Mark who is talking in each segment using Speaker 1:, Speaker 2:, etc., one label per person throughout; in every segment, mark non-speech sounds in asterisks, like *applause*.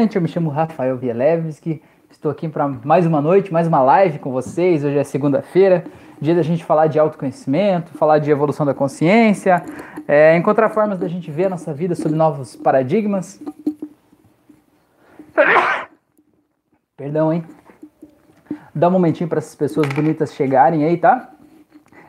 Speaker 1: bastante. Eu me chamo Rafael Vielewski. Estou aqui para mais uma noite, mais uma live com vocês. Hoje é segunda-feira, dia da gente falar de autoconhecimento, falar de evolução da consciência, é, encontrar formas da gente ver a nossa vida sob novos paradigmas. Perdão, hein? Dá um momentinho para essas pessoas bonitas chegarem aí, tá?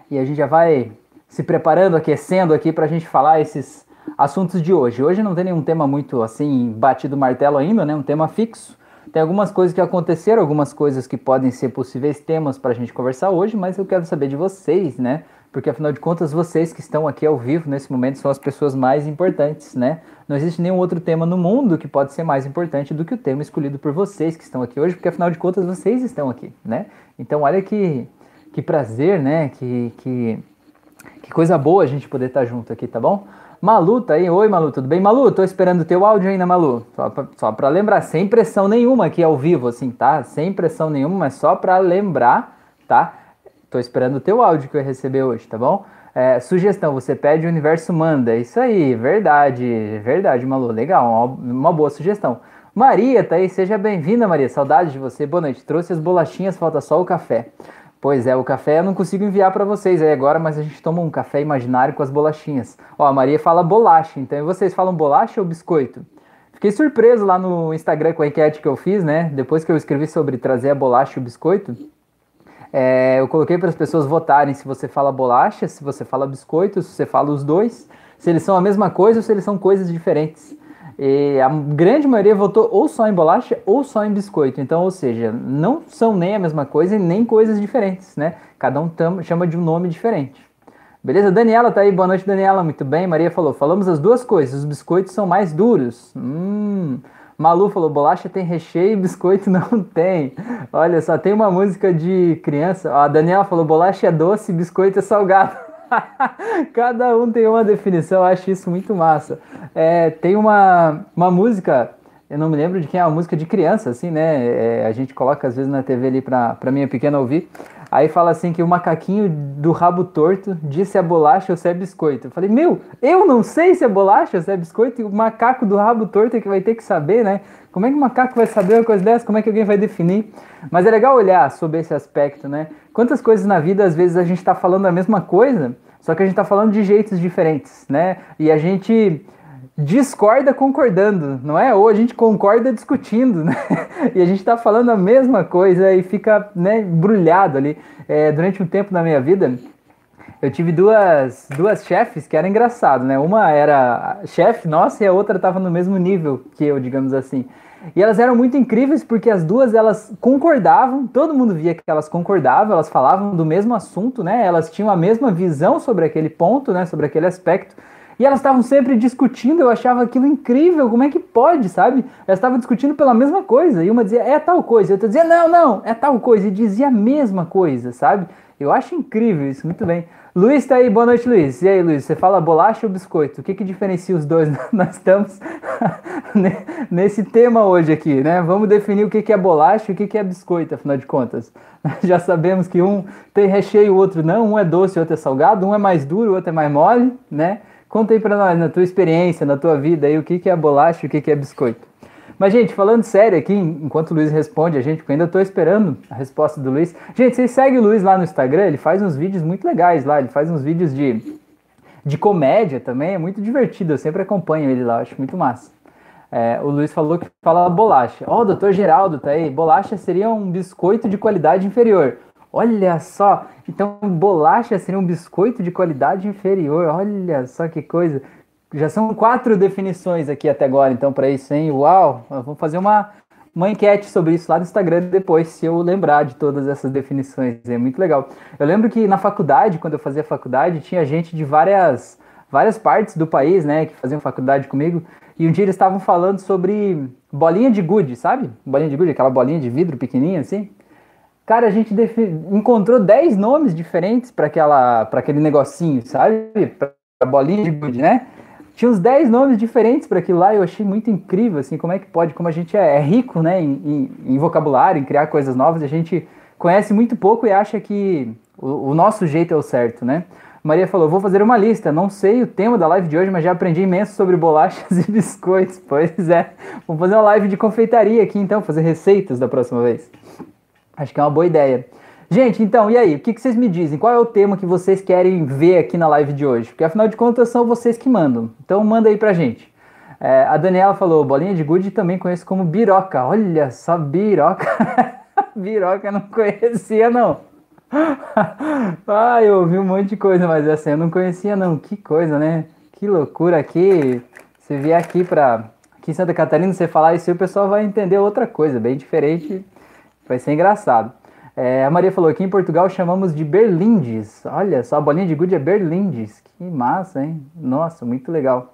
Speaker 1: E a gente já vai se preparando, aquecendo aqui para a gente falar esses assuntos de hoje. Hoje não tem nenhum tema muito assim batido martelo ainda, né? Um tema fixo. Tem algumas coisas que aconteceram, algumas coisas que podem ser possíveis temas para a gente conversar hoje, mas eu quero saber de vocês, né? Porque afinal de contas, vocês que estão aqui ao vivo nesse momento são as pessoas mais importantes, né? Não existe nenhum outro tema no mundo que pode ser mais importante do que o tema escolhido por vocês que estão aqui hoje, porque afinal de contas vocês estão aqui, né? Então olha que, que prazer, né? Que, que, que coisa boa a gente poder estar junto aqui, tá bom? Malu tá aí. Oi, Malu, tudo bem? Malu, tô esperando o teu áudio ainda, Malu. Só pra, só pra lembrar, sem pressão nenhuma aqui ao vivo, assim, tá? Sem pressão nenhuma, mas só pra lembrar, tá? Tô esperando o teu áudio que eu receber hoje, tá bom? É, sugestão, você pede o universo manda. Isso aí, verdade, verdade, Malu. Legal, uma, uma boa sugestão. Maria, tá aí, seja bem-vinda, Maria. Saudade de você. Boa noite. Trouxe as bolachinhas, falta só o café. Pois é, o café eu não consigo enviar para vocês aí agora, mas a gente toma um café imaginário com as bolachinhas. Ó, a Maria fala bolacha, então vocês falam bolacha ou biscoito? Fiquei surpreso lá no Instagram com a enquete que eu fiz, né? Depois que eu escrevi sobre trazer a bolacha e o biscoito, é, eu coloquei para as pessoas votarem se você fala bolacha, se você fala biscoito, se você fala os dois, se eles são a mesma coisa ou se eles são coisas diferentes. E a grande maioria votou ou só em bolacha ou só em biscoito. Então, ou seja, não são nem a mesma coisa e nem coisas diferentes, né? Cada um chama de um nome diferente. Beleza? Daniela tá aí. Boa noite, Daniela. Muito bem. Maria falou: falamos as duas coisas. Os biscoitos são mais duros. Hum. Malu falou: bolacha tem recheio e biscoito *laughs* não tem. Olha só, tem uma música de criança. a Daniela falou: bolacha é doce, biscoito é salgado. *laughs* Cada um tem uma definição, acho isso muito massa. É, tem uma, uma música, eu não me lembro de quem é, uma música de criança, assim, né? É, a gente coloca às vezes na TV ali pra, pra minha pequena ouvir. Aí fala assim que o macaquinho do rabo torto disse a bolacha ou se é biscoito. Eu falei, meu, eu não sei se é bolacha ou se é biscoito, e o macaco do rabo torto é que vai ter que saber, né? Como é que o macaco vai saber uma coisa dessa? Como é que alguém vai definir? Mas é legal olhar sobre esse aspecto, né? Quantas coisas na vida, às vezes, a gente está falando a mesma coisa, só que a gente está falando de jeitos diferentes, né? E a gente discorda concordando, não é? Ou a gente concorda discutindo, né? *laughs* E a gente está falando a mesma coisa e fica né, embrulhado ali. É, durante um tempo na minha vida, eu tive duas, duas chefes que eram engraçado, né? Uma era chefe nossa e a outra estava no mesmo nível que eu, digamos assim. E elas eram muito incríveis porque as duas elas concordavam, todo mundo via que elas concordavam, elas falavam do mesmo assunto, né? Elas tinham a mesma visão sobre aquele ponto, né? Sobre aquele aspecto. E elas estavam sempre discutindo, eu achava aquilo incrível, como é que pode, sabe? Elas estavam discutindo pela mesma coisa, e uma dizia, é tal coisa, e outra dizia, não, não, é tal coisa, e dizia a mesma coisa, sabe? Eu acho incrível isso, muito bem. Luiz tá aí, boa noite, Luiz. E aí, Luiz, você fala bolacha ou biscoito? O que que diferencia os dois? *laughs* Nós estamos *laughs* nesse tema hoje aqui, né? Vamos definir o que que é bolacha e o que que é biscoito, afinal de contas. *laughs* Já sabemos que um tem recheio, o outro não. Um é doce, o outro é salgado. Um é mais duro, o outro é mais mole, né? Conta aí pra nós, na tua experiência, na tua vida aí, o que que é bolacha e o que que é biscoito. Mas, gente, falando sério aqui, enquanto o Luiz responde a gente, porque ainda estou esperando a resposta do Luiz. Gente, vocês seguem o Luiz lá no Instagram, ele faz uns vídeos muito legais lá, ele faz uns vídeos de, de comédia também, é muito divertido, eu sempre acompanho ele lá, acho muito massa. É, o Luiz falou que fala bolacha. Ó, oh, o doutor Geraldo tá aí. Bolacha seria um biscoito de qualidade inferior. Olha só, então bolacha seria um biscoito de qualidade inferior. Olha só que coisa já são quatro definições aqui até agora, então, para isso, hein? Uau! Vamos fazer uma, uma enquete sobre isso lá no Instagram depois, se eu lembrar de todas essas definições. É muito legal. Eu lembro que na faculdade, quando eu fazia faculdade, tinha gente de várias, várias partes do país, né, que faziam faculdade comigo, e um dia eles estavam falando sobre bolinha de gude, sabe? Bolinha de gude, aquela bolinha de vidro pequenininha assim. Cara, a gente encontrou 10 nomes diferentes para aquele negocinho, sabe? Pra bolinha de gude, né? tinha uns 10 nomes diferentes para aquilo lá eu achei muito incrível, assim, como é que pode, como a gente é, é rico, né, em, em, em, vocabulário, em criar coisas novas, a gente conhece muito pouco e acha que o, o, nosso jeito é o certo, né? Maria falou: vou fazer uma lista. Não sei o tema da live de hoje, mas já aprendi imenso sobre bolachas *laughs* e biscoitos. Pois é. Vamos fazer uma live de confeitaria aqui então, fazer receitas da próxima vez. Acho que é uma boa ideia. Gente, então, e aí? O que, que vocês me dizem? Qual é o tema que vocês querem ver aqui na live de hoje? Porque afinal de contas são vocês que mandam. Então manda aí pra gente. É, a Daniela falou, bolinha de gude também conheço como biroca. Olha só, biroca. *laughs* biroca não conhecia não. *laughs* ah, eu ouvi um monte de coisa, mas essa eu não conhecia não. Que coisa, né? Que loucura aqui. Você vier aqui pra aqui em Santa Catarina, você falar isso, o pessoal vai entender outra coisa, bem diferente. Vai ser engraçado. É, a Maria falou aqui em Portugal chamamos de berlindes. Olha só, a bolinha de gude é berlindes. Que massa, hein? Nossa, muito legal.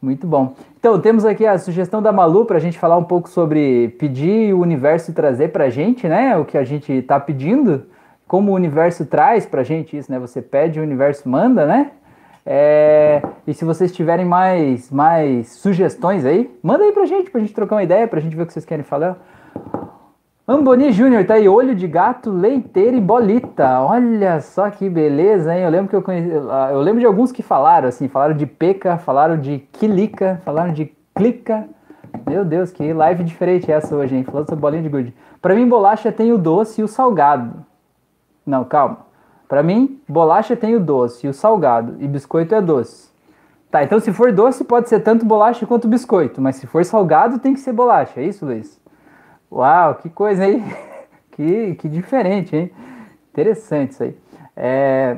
Speaker 1: Muito bom. Então, temos aqui a sugestão da Malu para a gente falar um pouco sobre pedir o universo trazer para a gente, né? O que a gente está pedindo, como o universo traz para a gente isso, né? Você pede, o universo manda, né? É, e se vocês tiverem mais, mais sugestões aí, manda aí para a gente, para a gente trocar uma ideia, para a gente ver o que vocês querem falar. Amboni Júnior tá aí, olho de gato, leiteira e bolita. Olha só que beleza, hein? Eu lembro que eu conheci, ah, eu lembro de alguns que falaram assim, falaram de peca, falaram de quilica, falaram de clica. Meu Deus, que live diferente é essa hoje, hein? Falando sobre bolinha de gude. Para mim, bolacha tem o doce e o salgado. Não, calma. Para mim, bolacha tem o doce e o salgado e biscoito é doce. Tá, então se for doce pode ser tanto bolacha quanto biscoito, mas se for salgado tem que ser bolacha, é isso, Luiz? Uau, que coisa, hein? *laughs* que, que diferente, hein? Interessante isso aí. É,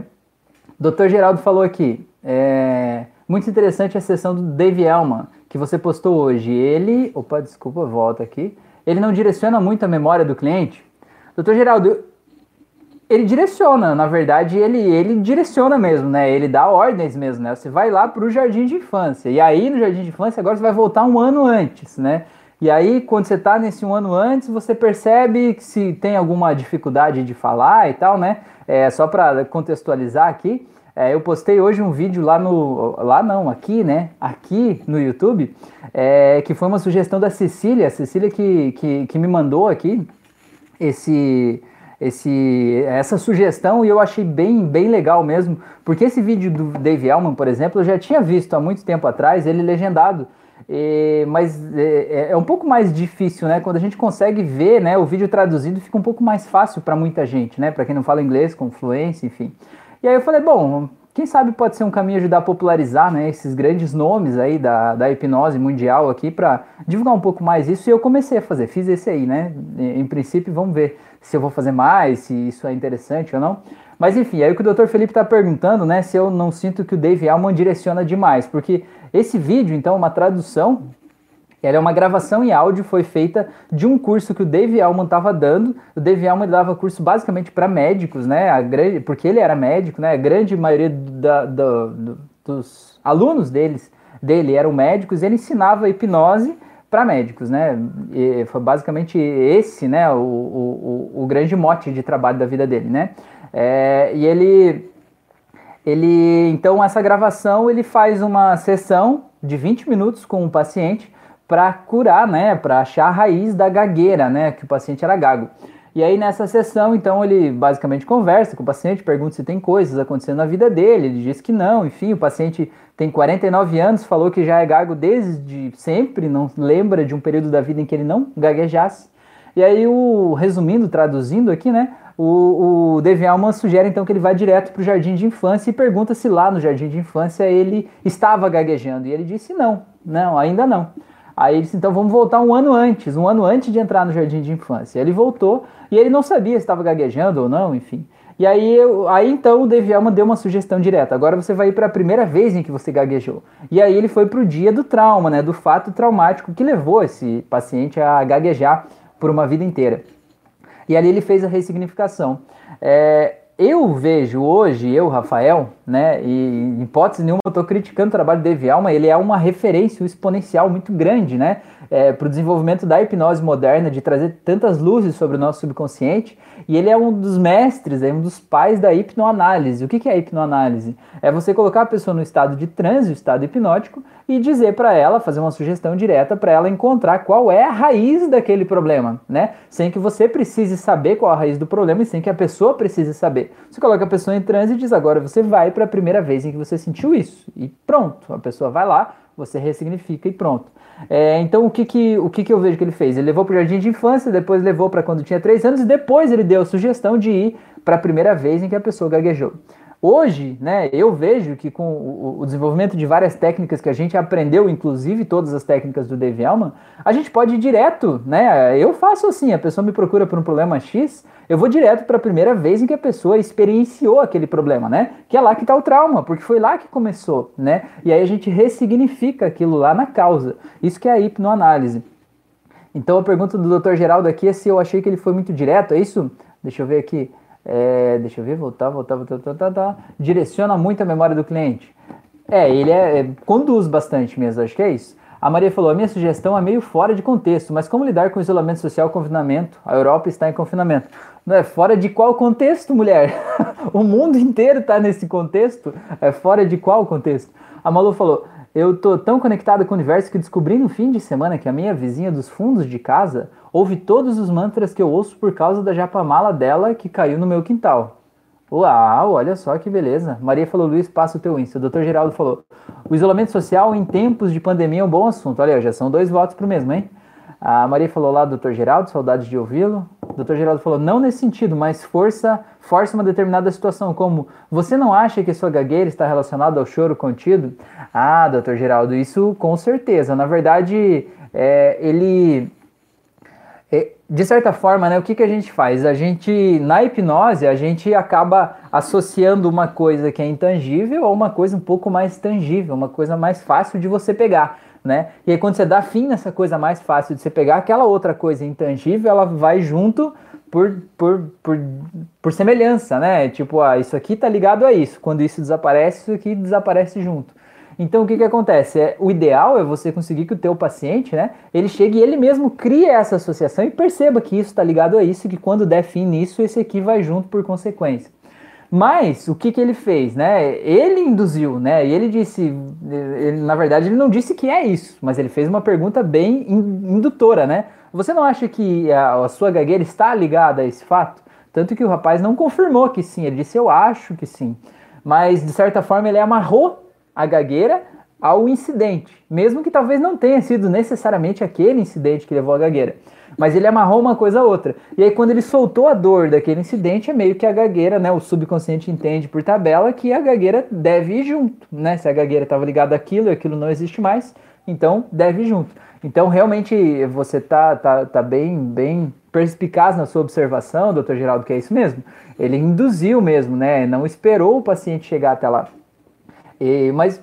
Speaker 1: Dr. Geraldo falou aqui, é, muito interessante a sessão do Dave Elman, que você postou hoje. Ele, opa, desculpa, volta aqui. Ele não direciona muito a memória do cliente? Doutor Geraldo, ele direciona, na verdade, ele, ele direciona mesmo, né? Ele dá ordens mesmo, né? Você vai lá para o jardim de infância. E aí, no jardim de infância, agora você vai voltar um ano antes, né? E aí, quando você está nesse um ano antes, você percebe que se tem alguma dificuldade de falar e tal, né? É, só para contextualizar aqui, é, eu postei hoje um vídeo lá no. Lá não, aqui, né? Aqui no YouTube, é, que foi uma sugestão da Cecília, a Cecília que, que, que me mandou aqui esse, esse, essa sugestão e eu achei bem, bem legal mesmo, porque esse vídeo do Dave Elman, por exemplo, eu já tinha visto há muito tempo atrás, ele legendado. E, mas é, é, é, um pouco mais difícil, né? Quando a gente consegue ver, né, o vídeo traduzido fica um pouco mais fácil para muita gente, né? Para quem não fala inglês, com fluência, enfim. E aí eu falei, bom, quem sabe pode ser um caminho ajudar a popularizar, né, esses grandes nomes aí da, da hipnose mundial aqui para divulgar um pouco mais isso. E eu comecei a fazer, fiz esse aí, né? Em princípio, vamos ver se eu vou fazer mais, se isso é interessante ou não. Mas enfim, aí o que o Dr. Felipe está perguntando, né, se eu não sinto que o Dave Alman direciona demais, porque esse vídeo, então, uma tradução, ela é uma gravação em áudio, foi feita de um curso que o Dave Alman estava dando. O Dave Alman dava curso basicamente para médicos, né? A grande, porque ele era médico, né? A grande maioria da, da, dos alunos deles, dele eram médicos. Ele ensinava hipnose para médicos, né? E foi basicamente esse, né? O, o, o, grande mote de trabalho da vida dele, né? É, e ele ele, então, essa gravação ele faz uma sessão de 20 minutos com o paciente para curar, né, para achar a raiz da gagueira, né, que o paciente era gago. E aí nessa sessão, então, ele basicamente conversa com o paciente, pergunta se tem coisas acontecendo na vida dele, ele diz que não, enfim, o paciente tem 49 anos, falou que já é gago desde sempre, não lembra de um período da vida em que ele não gaguejasse. E aí, o resumindo, traduzindo aqui, né, o, o sugere então que ele vá direto para o jardim de infância e pergunta se lá no jardim de infância ele estava gaguejando. E ele disse não, não, ainda não. Aí ele disse, então vamos voltar um ano antes, um ano antes de entrar no jardim de infância. Ele voltou e ele não sabia se estava gaguejando ou não, enfim. E aí, aí então o Dave Alman deu uma sugestão direta. Agora você vai ir para a primeira vez em que você gaguejou. E aí ele foi para o dia do trauma, né, do fato traumático que levou esse paciente a gaguejar por uma vida inteira. E ali ele fez a ressignificação. É, eu vejo hoje, eu, Rafael, né, e em hipótese nenhuma eu estou criticando o trabalho do Dave Alma, ele é uma referência exponencial muito grande, né, é, para o desenvolvimento da hipnose moderna, de trazer tantas luzes sobre o nosso subconsciente, e ele é um dos mestres, é um dos pais da hipnoanálise. O que, que é a hipnoanálise? É você colocar a pessoa no estado de transe, o estado hipnótico, e dizer para ela, fazer uma sugestão direta para ela encontrar qual é a raiz daquele problema, né? Sem que você precise saber qual a raiz do problema e sem que a pessoa precise saber. Você coloca a pessoa em transe e diz agora você vai para a primeira vez em que você sentiu isso. E pronto, a pessoa vai lá, você ressignifica e pronto. É, então o que que, o que que eu vejo que ele fez? Ele levou para o jardim de infância, depois levou para quando tinha três anos e depois ele deu a sugestão de ir para a primeira vez em que a pessoa gaguejou. Hoje, né, eu vejo que com o, desenvolvimento de várias técnicas que a gente aprendeu, inclusive todas as técnicas do Dave Elman, a gente pode ir direto, né? Eu faço assim, a pessoa me procura por um problema X, eu vou direto para a primeira vez em que a pessoa experienciou aquele problema, né? Que é lá que está o trauma, porque foi lá que começou, né? E aí a gente ressignifica aquilo lá na causa. Isso que é a hipnoanálise. Então a pergunta do Dr. Geraldo aqui é se eu achei que ele foi muito direto, é isso? Deixa eu ver aqui. É, deixa eu ver, voltar, voltar, voltar, direciona muito a memória do cliente. É, ele é, é, conduz bastante mesmo, acho que é isso. A Maria falou: a minha sugestão é meio fora de contexto, mas como lidar com isolamento social e confinamento? A Europa está em confinamento. Não é fora de qual contexto, mulher? *laughs* o mundo inteiro está nesse contexto. É fora de qual contexto? A Malu falou: eu tô tão conectado com o universo que descobri no fim de semana que a minha vizinha dos fundos de casa ouve todos os mantras que eu ouço por causa da japamala dela que caiu no meu quintal. Uau, olha só que beleza. Maria falou, Luiz, passa o teu Insta. O doutor Geraldo falou, o isolamento social em tempos de pandemia é um bom assunto. Olha, já são dois votos pro mesmo, hein? A Maria falou lá, doutor Geraldo, saudades de ouvi-lo. O doutor Geraldo falou, não nesse sentido, mas força, força uma determinada situação, como você não acha que sua gagueira está relacionada ao choro contido? Ah, doutor Geraldo, isso com certeza. Na verdade, é, ele de certa forma, né, o que, que a gente faz? A gente, na hipnose, a gente acaba associando uma coisa que é intangível a uma coisa um pouco mais tangível, uma coisa mais fácil de você pegar, né? E aí quando você dá fim nessa coisa mais fácil de você pegar, aquela outra coisa intangível, ela vai junto por, por, por, por semelhança, né? Tipo, ah, isso aqui tá ligado a isso. Quando isso desaparece, isso aqui desaparece junto. Então o que, que acontece? É, o ideal é você conseguir que o teu paciente, né, ele chegue e ele mesmo crie essa associação e perceba que isso está ligado a isso, que quando der fim nisso, esse aqui vai junto por consequência. Mas o que, que ele fez, né? Ele induziu, né? E ele disse, ele, na verdade, ele não disse que é isso, mas ele fez uma pergunta bem indutora, né? Você não acha que a, a sua gagueira está ligada a esse fato? Tanto que o rapaz não confirmou que sim, ele disse eu acho que sim. Mas de certa forma ele amarrou a gagueira ao incidente, mesmo que talvez não tenha sido necessariamente aquele incidente que levou a gagueira. Mas ele amarrou uma coisa a outra. E aí, quando ele soltou a dor daquele incidente, é meio que a gagueira, né? O subconsciente entende por tabela que a gagueira deve ir junto, né? Se a gagueira estava ligada àquilo e aquilo não existe mais, então deve ir junto. Então, realmente, você tá, tá, tá bem, bem perspicaz na sua observação, doutor Geraldo, que é isso mesmo. Ele induziu mesmo, né? Não esperou o paciente chegar até lá. E, mas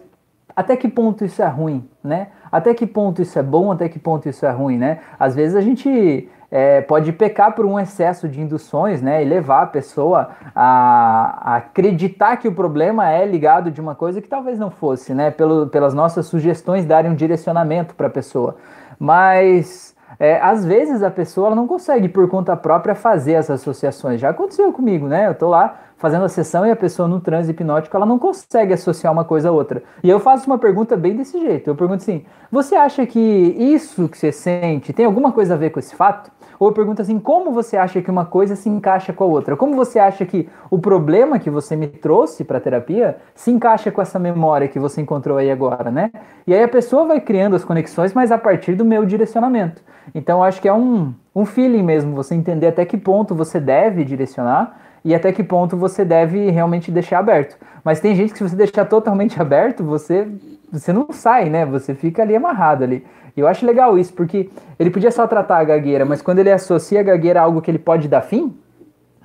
Speaker 1: até que ponto isso é ruim, né? Até que ponto isso é bom, até que ponto isso é ruim, né? Às vezes a gente é, pode pecar por um excesso de induções, né? E levar a pessoa a, a, acreditar que o problema é ligado de uma coisa que talvez não fosse, né? Pelo, pelas nossas sugestões darem um direcionamento para a pessoa. Mas é, às vezes a pessoa não consegue por conta própria fazer essas associações. Já aconteceu comigo, né? Eu tô lá fazendo a sessão e a pessoa no transe hipnótico ela não consegue associar uma coisa a outra. E eu faço uma pergunta bem desse jeito. Eu pergunto assim: você acha que isso que você sente tem alguma coisa a ver com esse fato? Ou eu pergunto assim: como você acha que uma coisa se encaixa com a outra? Como você acha que o problema que você me trouxe para terapia se encaixa com essa memória que você encontrou aí agora, né? E aí a pessoa vai criando as conexões, mas a partir do meu direcionamento. Então acho que é um, um feeling mesmo, você entender até que ponto você deve direcionar e até que ponto você deve realmente deixar aberto. Mas tem gente que se você deixar totalmente *laughs* aberto, você você não sai, né? Você fica ali amarrado ali. E eu acho legal isso, porque ele podia só tratar a gagueira, mas quando ele associa a gagueira a algo que ele pode dar fim,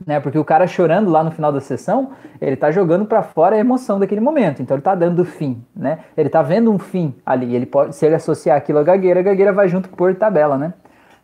Speaker 1: né? Porque o cara chorando lá no final da sessão, ele tá jogando para fora a emoção daquele momento. Então ele tá dando fim, né? Ele tá vendo um fim ali. Ele pode, se ele associar aquilo à gagueira, a gagueira vai junto por tabela, né?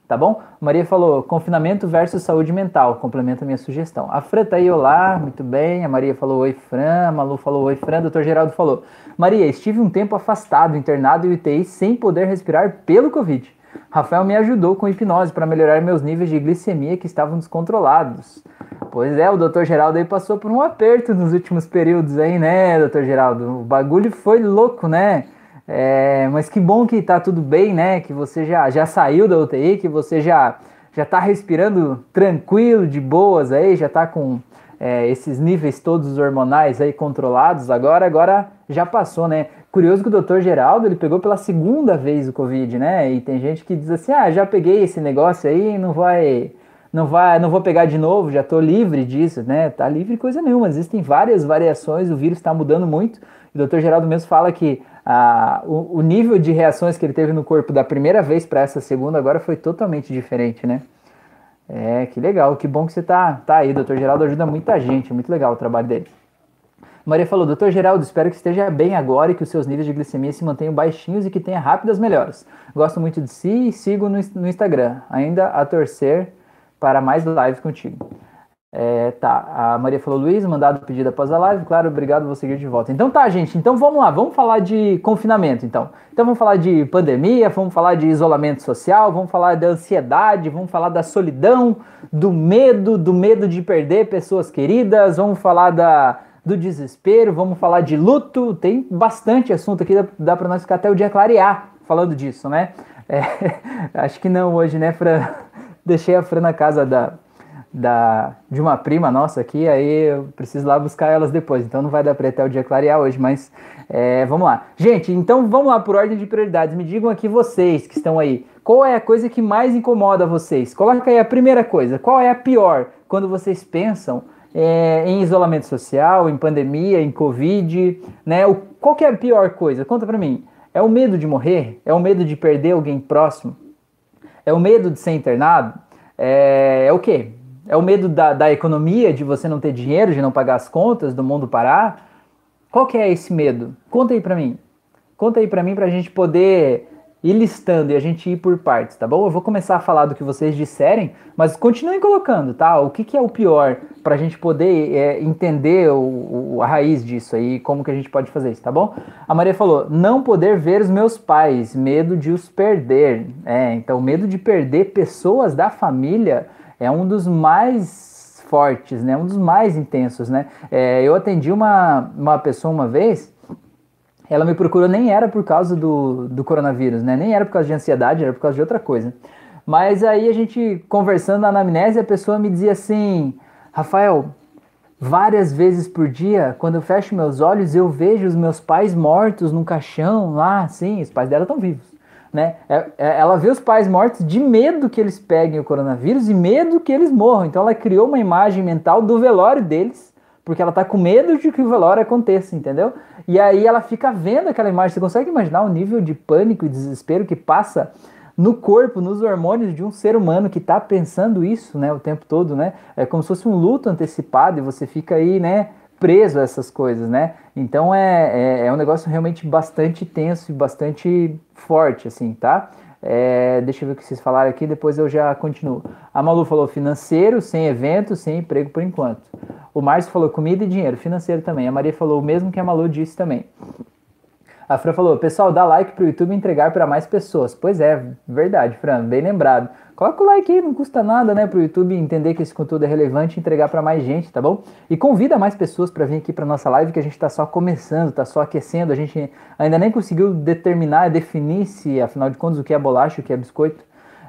Speaker 1: Tá bom? Maria falou confinamento versus saúde mental, complementa minha sugestão. A Fran tá aí, olá, muito bem. A Maria falou oi, Fran. A Malu falou oi, Fran. Doutor Geraldo falou: Maria, estive um tempo afastado, internado em UTI, sem poder respirar pelo Covid. Rafael me ajudou com hipnose para melhorar meus níveis de glicemia que estavam descontrolados. Pois é, o doutor Geraldo aí passou por um aperto nos últimos períodos aí, né, doutor Geraldo? O bagulho foi louco, né? É, mas que bom que tá tudo bem, né? Que você já, já saiu da UTI, que você já já tá respirando tranquilo, de boas aí, já tá com é, esses níveis todos hormonais aí controlados, agora, agora já passou, né? Curioso que o doutor Geraldo, ele pegou pela segunda vez o Covid, né? E tem gente que diz assim, ah, já peguei esse negócio aí, não vai, não vai, não vou pegar de novo, já tô livre disso, né? Tá livre coisa nenhuma, existem várias variações, o vírus está mudando muito. O doutor Geraldo mesmo fala que ah, o, o nível de reações que ele teve no corpo da primeira vez para essa segunda agora foi totalmente diferente, né? É, que legal, que bom que você tá, tá aí. Doutor Geraldo ajuda muita gente, muito legal o trabalho dele. Maria falou, doutor Geraldo, espero que esteja bem agora e que os seus níveis de glicemia se mantenham baixinhos e que tenha rápidas melhoras. Gosto muito de si e sigo no, no Instagram. Ainda a torcer para mais lives contigo. É, tá, a Maria falou, Luiz, mandado pedido após a live, claro, obrigado, vou seguir de volta. Então tá, gente, então vamos lá, vamos falar de confinamento, então. Então vamos falar de pandemia, vamos falar de isolamento social, vamos falar da ansiedade, vamos falar da solidão, do medo, do medo de perder pessoas queridas, vamos falar da, do desespero, vamos falar de luto, tem bastante assunto aqui, dá, dá para nós ficar até o dia clarear falando disso, né? É, *laughs* acho que não hoje, né, Fran? *laughs* Deixei a Fran na casa da da, de uma prima nossa aqui, aí eu preciso lá buscar elas depois, então não vai dar para até o dia clarear hoje, mas é, vamos lá. Gente, então vamos lá por ordem de prioridades, me digam aqui vocês que estão aí, qual é a coisa que mais incomoda vocês? Coloca aí a primeira coisa, qual é a pior quando vocês pensam é, em isolamento social, em pandemia, em Covid, né? O, qual que é a pior coisa? Conta para mim. É o medo de morrer? É o medo de perder alguém próximo? É o medo de ser internado? É, é o quê? É o medo da, da economia, de você não ter dinheiro, de não pagar as contas, do mundo parar? Qual que é esse medo? Conta aí para mim. Conta aí para mim para a gente poder ir listando e a gente ir por partes, tá bom? Eu vou começar a falar do que vocês disserem, mas continuem colocando, tá? O que, que é o pior para a gente poder é, entender o, o, a raiz disso aí, como que a gente pode fazer isso, tá bom? A Maria falou, não poder ver os meus pais, medo de os perder. É, então medo de perder pessoas da família é um dos mais fortes, né? Um dos mais intensos, né? É, eu atendi uma, uma pessoa uma vez, ela me procurou, nem era por causa do, do coronavírus, né? Nem era por causa de ansiedade, era por causa de outra coisa. Mas aí a gente conversando na anamnese, a pessoa me dizia assim, Rafael, várias vezes por dia, quando eu fecho meus olhos, eu vejo os meus pais mortos num caixão lá, assim, os pais dela estão vivos né? É, é, ela vê os pais mortos de medo que eles peguem o coronavírus e medo que eles morram. Então ela criou uma imagem mental do velório deles, porque ela tá com medo de que o velório aconteça, entendeu? E aí ela fica vendo aquela imagem. Você consegue imaginar o nível de pânico e desespero que passa no corpo, nos hormônios de um ser humano que está pensando isso, né, o tempo todo, né? É como se fosse um luto antecipado e você fica aí, né, preso a essas coisas, né? Então é, é, é um negócio realmente bastante tenso e bastante forte, assim, tá? É, deixa eu ver o que vocês falaram aqui, depois eu já continuo. A Malu falou financeiro, sem evento, sem emprego por enquanto. O Márcio falou comida e dinheiro, financeiro também. A Maria falou o mesmo que a Malu disse também. A Fran falou, pessoal, dá like pro YouTube entregar para mais pessoas. Pois é, verdade, Fran, bem lembrado. Coloca o like aí, não custa nada, né, pro YouTube entender que esse conteúdo é relevante e entregar para mais gente, tá bom? E convida mais pessoas para vir aqui para nossa live, que a gente tá só começando, tá só aquecendo, a gente ainda nem conseguiu determinar, definir se, afinal de contas, o que é bolacha, o que é biscoito.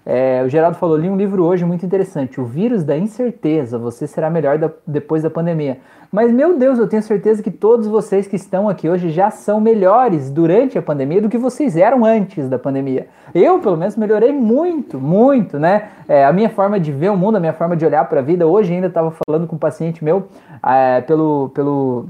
Speaker 1: É, o Geraldo falou, li um livro hoje muito interessante, O Vírus da Incerteza, você será melhor da, depois da pandemia. Mas, meu Deus, eu tenho certeza que todos vocês que estão aqui hoje já são melhores durante a pandemia do que vocês eram antes da pandemia. Eu, pelo menos, melhorei muito, muito, né? É, a minha forma de ver o mundo, a minha forma de olhar para a vida. Hoje ainda estava falando com um paciente meu é, pelo, pelo,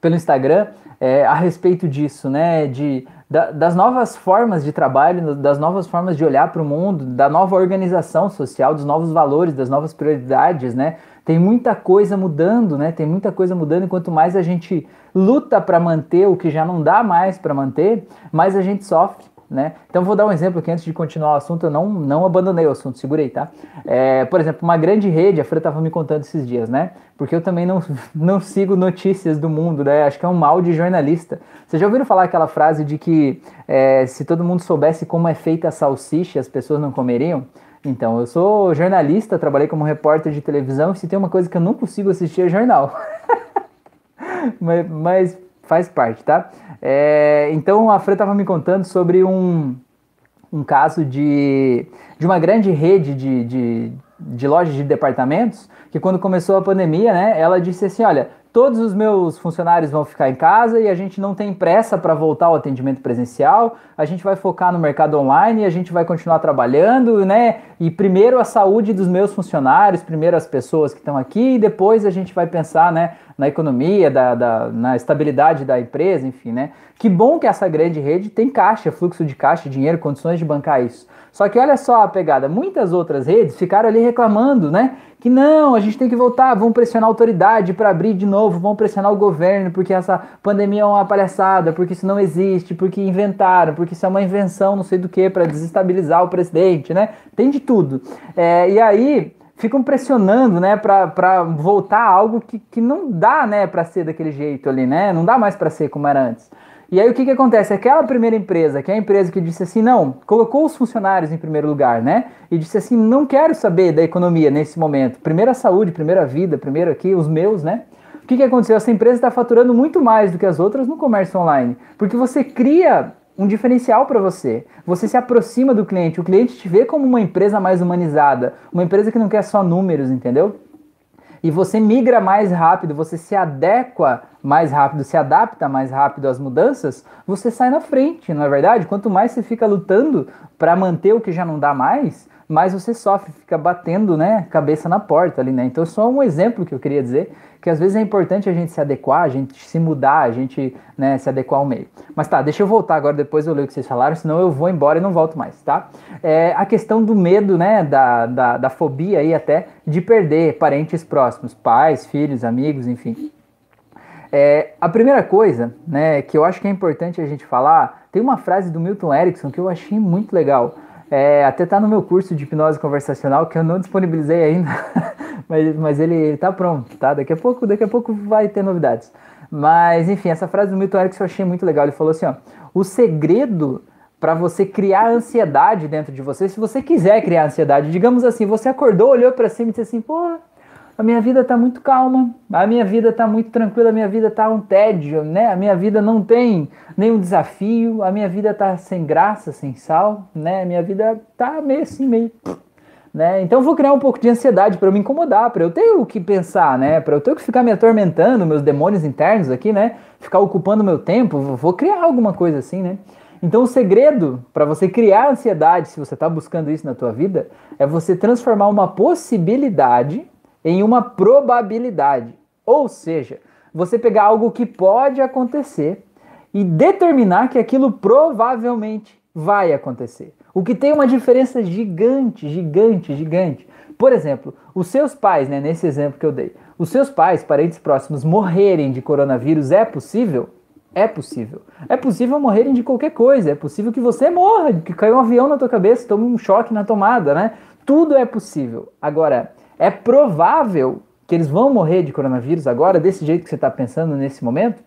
Speaker 1: pelo Instagram é, a respeito disso, né? De da, das novas formas de trabalho, das novas formas de olhar para o mundo, da nova organização social, dos novos valores, das novas prioridades, né? Tem muita coisa mudando, né? Tem muita coisa mudando, e quanto mais a gente luta para manter o que já não dá mais para manter, mais a gente sofre. Né? Então vou dar um exemplo aqui antes de continuar o assunto, eu não, não abandonei o assunto, segurei, tá? É, por exemplo, uma grande rede, a Fran estava me contando esses dias, né? Porque eu também não, *laughs* não sigo notícias do mundo, né? Acho que é um mal de jornalista. Vocês já ouviram falar aquela frase de que é, se todo mundo soubesse como é feita a salsicha, as pessoas não comeriam? Então, eu sou jornalista, trabalhei como repórter de televisão, e se tem uma coisa que eu não consigo assistir é jornal. *laughs* mas, mas faz parte, tá? É, então a Fran estava me contando sobre um, um caso de, de uma grande rede de, de, de lojas de departamentos que quando começou a pandemia, né, ela disse assim, olha, todos os meus funcionários vão ficar em casa e a gente não tem pressa para voltar ao atendimento presencial, a gente vai focar no mercado online e a gente vai continuar trabalhando, né? E primeiro a saúde dos meus funcionários, primeiro as pessoas que estão aqui e depois a gente vai pensar, né, na economia, da, da, na estabilidade da empresa, enfim, né? Que bom que essa grande rede tem caixa, fluxo de caixa, dinheiro, condições de bancar isso. Só que olha só a pegada, muitas outras redes ficaram ali reclamando, né? Que não, a gente tem que voltar, vão pressionar a autoridade para abrir de novo, vão pressionar o governo, porque essa pandemia é uma palhaçada, porque isso não existe, porque inventaram, porque isso é uma invenção, não sei do que, para desestabilizar o presidente, né? Tem de tudo. É, e aí ficam pressionando, né, para voltar a algo que, que não dá, né, para ser daquele jeito ali, né? Não dá mais para ser como era antes. E aí o que, que acontece? Aquela primeira empresa, que é a empresa que disse assim, não, colocou os funcionários em primeiro lugar, né? E disse assim, não quero saber da economia nesse momento. Primeiro a saúde, primeiro a vida, primeiro aqui os meus, né? O que, que aconteceu? Essa empresa está faturando muito mais do que as outras no comércio online. Porque você cria um diferencial para você. Você se aproxima do cliente, o cliente te vê como uma empresa mais humanizada, uma empresa que não quer só números, entendeu? e você migra mais rápido, você se adequa mais rápido, se adapta mais rápido às mudanças, você sai na frente, não é verdade? Quanto mais você fica lutando para manter o que já não dá mais, mais você sofre, fica batendo, né, cabeça na porta ali, né? Então, só um exemplo que eu queria dizer que às vezes é importante a gente se adequar, a gente se mudar, a gente né, se adequar ao meio. Mas tá, deixa eu voltar agora, depois eu leio o que vocês falaram, senão eu vou embora e não volto mais, tá? É, a questão do medo, né, da, da, da fobia aí até de perder parentes próximos, pais, filhos, amigos, enfim. É, a primeira coisa, né, que eu acho que é importante a gente falar, tem uma frase do Milton Erickson que eu achei muito legal. É, até tá no meu curso de hipnose conversacional que eu não disponibilizei ainda, *laughs* mas, mas ele tá pronto, tá? Daqui a pouco, daqui a pouco vai ter novidades. Mas enfim, essa frase do Milton Erickson eu achei muito legal. Ele falou assim, ó: "O segredo para você criar ansiedade dentro de você, se você quiser criar ansiedade, digamos assim, você acordou, olhou para cima e disse assim: "Pô, a minha vida está muito calma, a minha vida está muito tranquila, a minha vida está um tédio, né? A minha vida não tem nenhum desafio, a minha vida está sem graça, sem sal, né? A minha vida está meio assim, meio. Né? Então vou criar um pouco de ansiedade para eu me incomodar, para eu ter o que pensar, né? Para eu ter que ficar me atormentando, meus demônios internos aqui, né? Ficar ocupando meu tempo, vou criar alguma coisa assim, né? Então o segredo para você criar ansiedade, se você está buscando isso na tua vida, é você transformar uma possibilidade em uma probabilidade. Ou seja, você pegar algo que pode acontecer e determinar que aquilo provavelmente vai acontecer. O que tem uma diferença gigante, gigante, gigante. Por exemplo, os seus pais, né, nesse exemplo que eu dei, os seus pais, parentes próximos, morrerem de coronavírus é possível? É possível. É possível morrerem de qualquer coisa. É possível que você morra, que caiu um avião na tua cabeça, tome um choque na tomada, né? Tudo é possível. Agora, é provável que eles vão morrer de coronavírus agora, desse jeito que você está pensando nesse momento?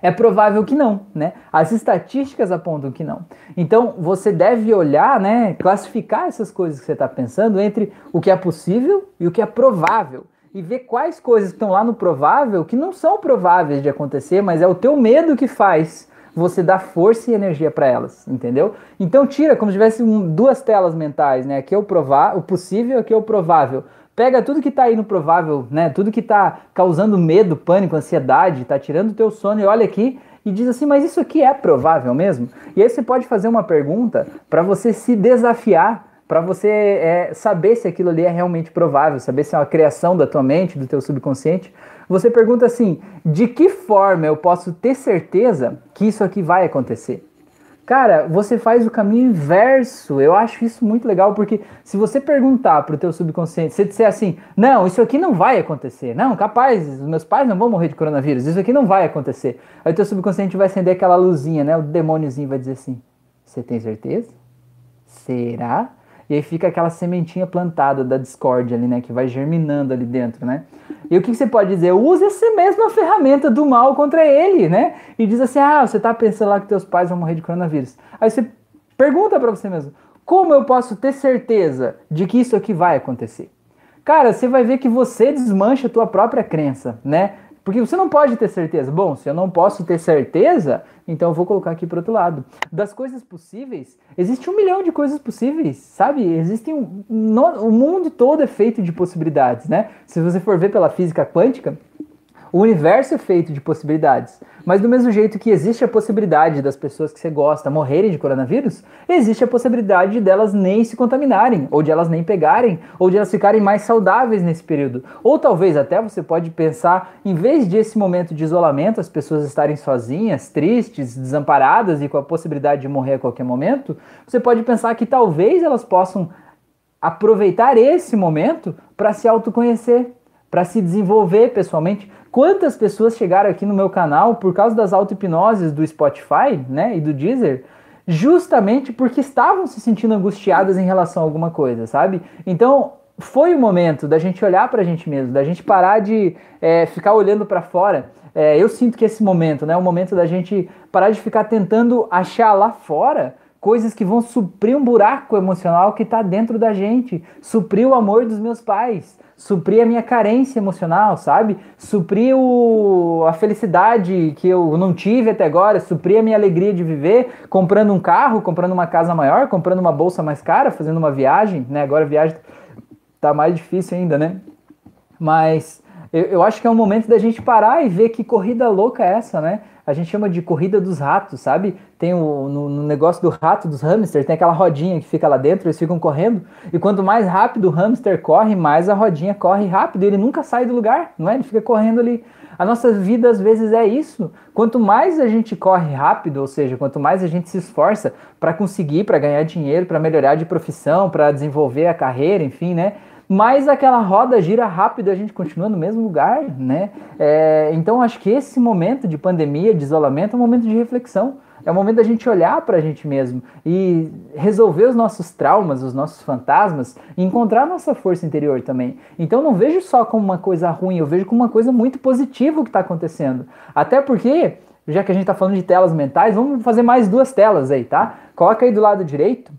Speaker 1: É provável que não, né? As estatísticas apontam que não. Então você deve olhar, né, classificar essas coisas que você está pensando entre o que é possível e o que é provável e ver quais coisas estão lá no provável que não são prováveis de acontecer, mas é o teu medo que faz você dar força e energia para elas, entendeu? Então tira como se tivesse um, duas telas mentais, né? Aqui é o provável, o possível, aqui é o provável. Pega tudo que está aí no provável, né? Tudo que está causando medo, pânico, ansiedade, está tirando o teu sono e olha aqui e diz assim, mas isso aqui é provável mesmo? E aí você pode fazer uma pergunta para você se desafiar, para você é, saber se aquilo ali é realmente provável, saber se é uma criação da tua mente, do teu subconsciente. Você pergunta assim, de que forma eu posso ter certeza que isso aqui vai acontecer? Cara, você faz o caminho inverso. Eu acho isso muito legal, porque se você perguntar pro teu subconsciente, se disser assim, não, isso aqui não vai acontecer. Não, capaz, meus pais não vão morrer de coronavírus, isso aqui não vai acontecer. Aí o teu subconsciente vai acender aquela luzinha, né? O demôniozinho vai dizer assim, você tem certeza? Será? E aí fica aquela sementinha plantada da discórdia ali, né? Que vai germinando ali dentro, né? E o que, você pode dizer? Use essa mesma ferramenta do mal contra ele, né? E diz assim: ah, você tá pensando lá que teus pais vão morrer de coronavírus. Aí você pergunta para você mesmo: como eu posso ter certeza de que isso aqui vai acontecer? Cara, você vai ver que você desmancha a tua própria crença, né? Porque você não pode ter certeza. Bom, se eu não posso ter certeza, então eu vou colocar aqui para outro lado. Das coisas possíveis, existe um milhão de coisas possíveis, sabe? Existem um, no, o mundo todo é feito de possibilidades, né? Se você for ver pela física quântica, o universo é feito de possibilidades. Mas do mesmo jeito que existe a possibilidade das pessoas que você gosta morrerem de coronavírus, existe a possibilidade delas nem se contaminarem, ou de elas nem pegarem, ou de elas ficarem mais saudáveis nesse período. Ou talvez até você pode pensar, em vez desse momento de isolamento, as pessoas estarem sozinhas, tristes, desamparadas e com a possibilidade de morrer a qualquer momento, você pode pensar que talvez elas possam aproveitar esse momento para se autoconhecer, para se desenvolver pessoalmente. Quantas pessoas chegaram aqui no meu canal por causa das auto-hipnoses do Spotify né, e do Deezer, justamente porque estavam se sentindo angustiadas em relação a alguma coisa, sabe? Então, foi o momento da gente olhar para a gente mesmo, da gente parar de é, ficar olhando para fora. É, eu sinto que esse momento, né, é o momento da gente parar de ficar tentando achar lá fora coisas que vão suprir um buraco emocional que está dentro da gente, suprir o amor dos meus pais, suprir a minha carência emocional, sabe? Suprir o, a felicidade que eu não tive até agora, suprir a minha alegria de viver, comprando um carro, comprando uma casa maior, comprando uma bolsa mais cara, fazendo uma viagem, né? Agora a viagem tá mais difícil ainda, né? Mas eu, eu acho que é um momento da gente parar e ver que corrida louca é essa, né? a gente chama de corrida dos ratos, sabe? Tem o no, no, negócio do rato, dos hamsters, tem aquela rodinha que fica lá dentro, eles ficam correndo, e quanto mais rápido o hamster corre, mais a rodinha corre rápido, ele nunca sai do lugar, não é? Ele fica correndo ali. A nossa vida às vezes é isso. Quanto mais a gente corre rápido, ou seja, quanto mais a gente se esforça para conseguir, para ganhar dinheiro, para melhorar de profissão, para desenvolver a carreira, enfim, né? Mas aquela roda gira rápido a gente continua no mesmo lugar, né? É, então acho que esse momento de pandemia, de isolamento, é um momento de reflexão. É o momento da gente olhar para a gente mesmo e resolver os nossos traumas, os nossos fantasmas e encontrar nossa força interior também. Então não vejo só como uma coisa ruim, eu vejo como uma coisa muito positiva o que está acontecendo. Até porque, já que a gente está falando de telas mentais, vamos fazer mais duas telas aí, tá? Coloca aí do lado direito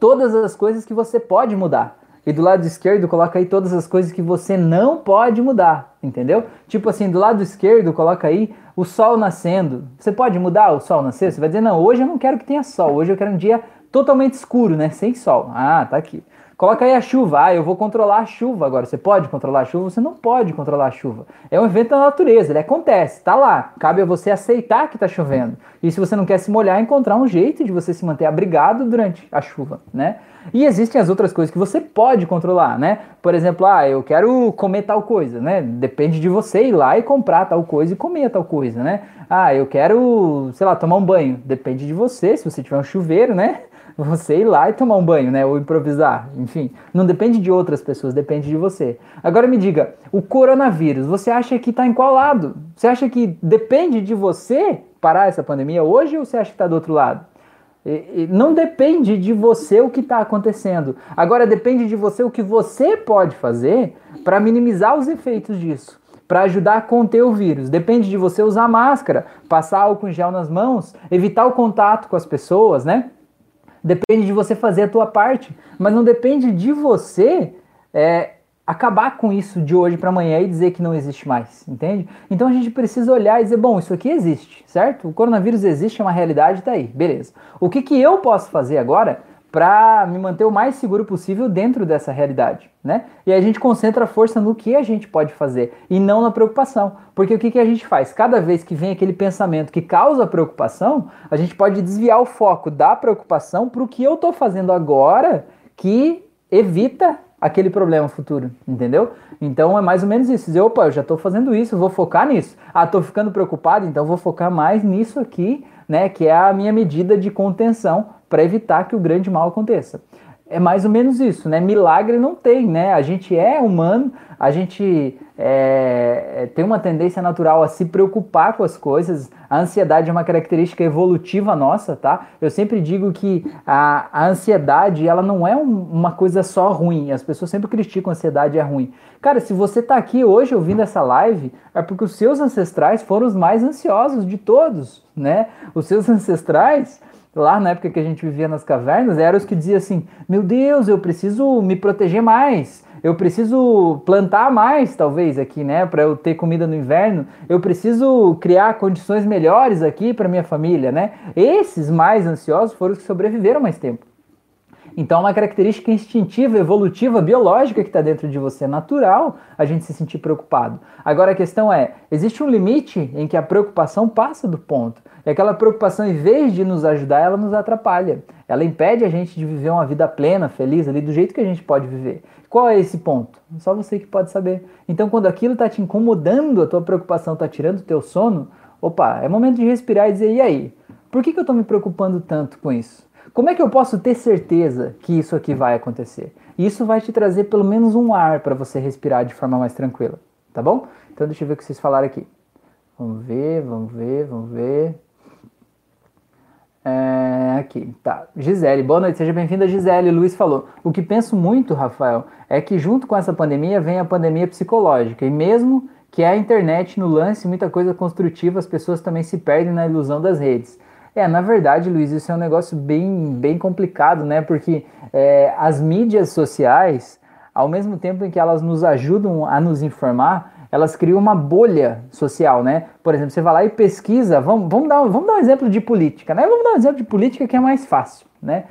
Speaker 1: todas as coisas que você pode mudar. E do lado esquerdo, coloca aí todas as coisas que você não pode mudar, entendeu? Tipo assim, do lado esquerdo, coloca aí o sol nascendo. Você pode mudar o sol nascer? Você vai dizer, não, hoje eu não quero que tenha sol, hoje eu quero um dia totalmente escuro, né? Sem sol. Ah, tá aqui. Coloca aí a chuva. Ah, eu vou controlar a chuva agora. Você pode controlar a chuva? Você não pode controlar a chuva. É um evento da natureza, ele acontece, tá lá. Cabe a você aceitar que tá chovendo. E se você não quer se molhar, encontrar um jeito de você se manter abrigado durante a chuva, né? E existem as outras coisas que você pode controlar, né? Por exemplo, ah, eu quero comer tal coisa, né? Depende de você ir lá e comprar tal coisa e comer tal coisa, né? Ah, eu quero, sei lá, tomar um banho. Depende de você, se você tiver um chuveiro, né? Você ir lá e tomar um banho, né? Ou improvisar, enfim. Não depende de outras pessoas, depende de você. Agora me diga, o coronavírus, você acha que está em qual lado? Você acha que depende de você parar essa pandemia hoje ou você acha que está do outro lado? Não depende de você o que está acontecendo. Agora depende de você o que você pode fazer para minimizar os efeitos disso, para ajudar a conter o vírus. Depende de você usar máscara, passar álcool em gel nas mãos, evitar o contato com as pessoas, né? Depende de você fazer a tua parte, mas não depende de você é, acabar com isso de hoje para amanhã e dizer que não existe mais, entende? Então a gente precisa olhar e dizer, bom, isso aqui existe, certo? O coronavírus existe, é uma realidade, tá aí, beleza. O que, que eu posso fazer agora para me manter o mais seguro possível dentro dessa realidade, né? E a gente concentra a força no que a gente pode fazer e não na preocupação. Porque o que, que a gente faz? Cada vez que vem aquele pensamento que causa preocupação, a gente pode desviar o foco da preocupação para o que eu estou fazendo agora que evita aquele problema futuro, entendeu? Então é mais ou menos isso. Dizer, opa, eu já estou fazendo isso, vou focar nisso. Ah, estou ficando preocupado, então vou focar mais nisso aqui, né? Que é a minha medida de contenção para evitar que o grande mal aconteça. É mais ou menos isso, né? Milagre não tem, né? A gente é humano, a gente é, é, tem uma tendência natural a se preocupar com as coisas. A ansiedade é uma característica evolutiva nossa, tá? Eu sempre digo que a, a ansiedade, ela não é um, uma coisa só ruim. As pessoas sempre criticam a ansiedade é ruim. Cara, se você tá aqui hoje ouvindo essa live, é porque os seus ancestrais foram os mais ansiosos de todos, né? Os seus *laughs* ancestrais lá na época que a gente vivia nas cavernas, eram os que diziam assim: Meu Deus, eu preciso me proteger mais, Eu preciso plantar mais, talvez, aqui, né? Para eu ter comida no inverno. Eu preciso criar condições melhores aqui para minha família, né? Esses mais ansiosos foram os que sobreviveram mais tempo. Então, é uma característica instintiva, evolutiva, biológica que está dentro de você, natural a gente se sentir preocupado. Agora a questão é: existe um limite em que a preocupação passa do ponto. E aquela preocupação, em vez de nos ajudar, ela nos atrapalha. Ela impede a gente de viver uma vida plena, feliz, ali do jeito que a gente pode viver. Qual é esse ponto? Só você que pode saber. Então, quando aquilo está te incomodando, a tua preocupação está tirando o teu sono, opa, é momento de respirar e dizer: e aí? Por que, que eu estou me preocupando tanto com isso? Como é que eu posso ter certeza que isso aqui vai acontecer? Isso vai te trazer pelo menos um ar para você respirar de forma mais tranquila, tá bom? Então deixa eu ver o que vocês falaram aqui. Vamos ver, vamos ver, vamos ver. É, aqui, tá. Gisele, boa noite, seja bem-vinda, Gisele. Luiz falou: O que penso muito, Rafael, é que junto com essa pandemia vem a pandemia psicológica. E mesmo que a internet no lance, muita coisa construtiva, as pessoas também se perdem na ilusão das redes. É, na verdade, Luiz, isso é um negócio bem, bem complicado, né? Porque é, as mídias sociais, ao mesmo tempo em que elas nos ajudam a nos informar, elas criam uma bolha social, né? Por exemplo, você vai lá e pesquisa, vamos, vamos, dar, vamos dar um exemplo de política, né? Vamos dar um exemplo de política que é mais fácil, né?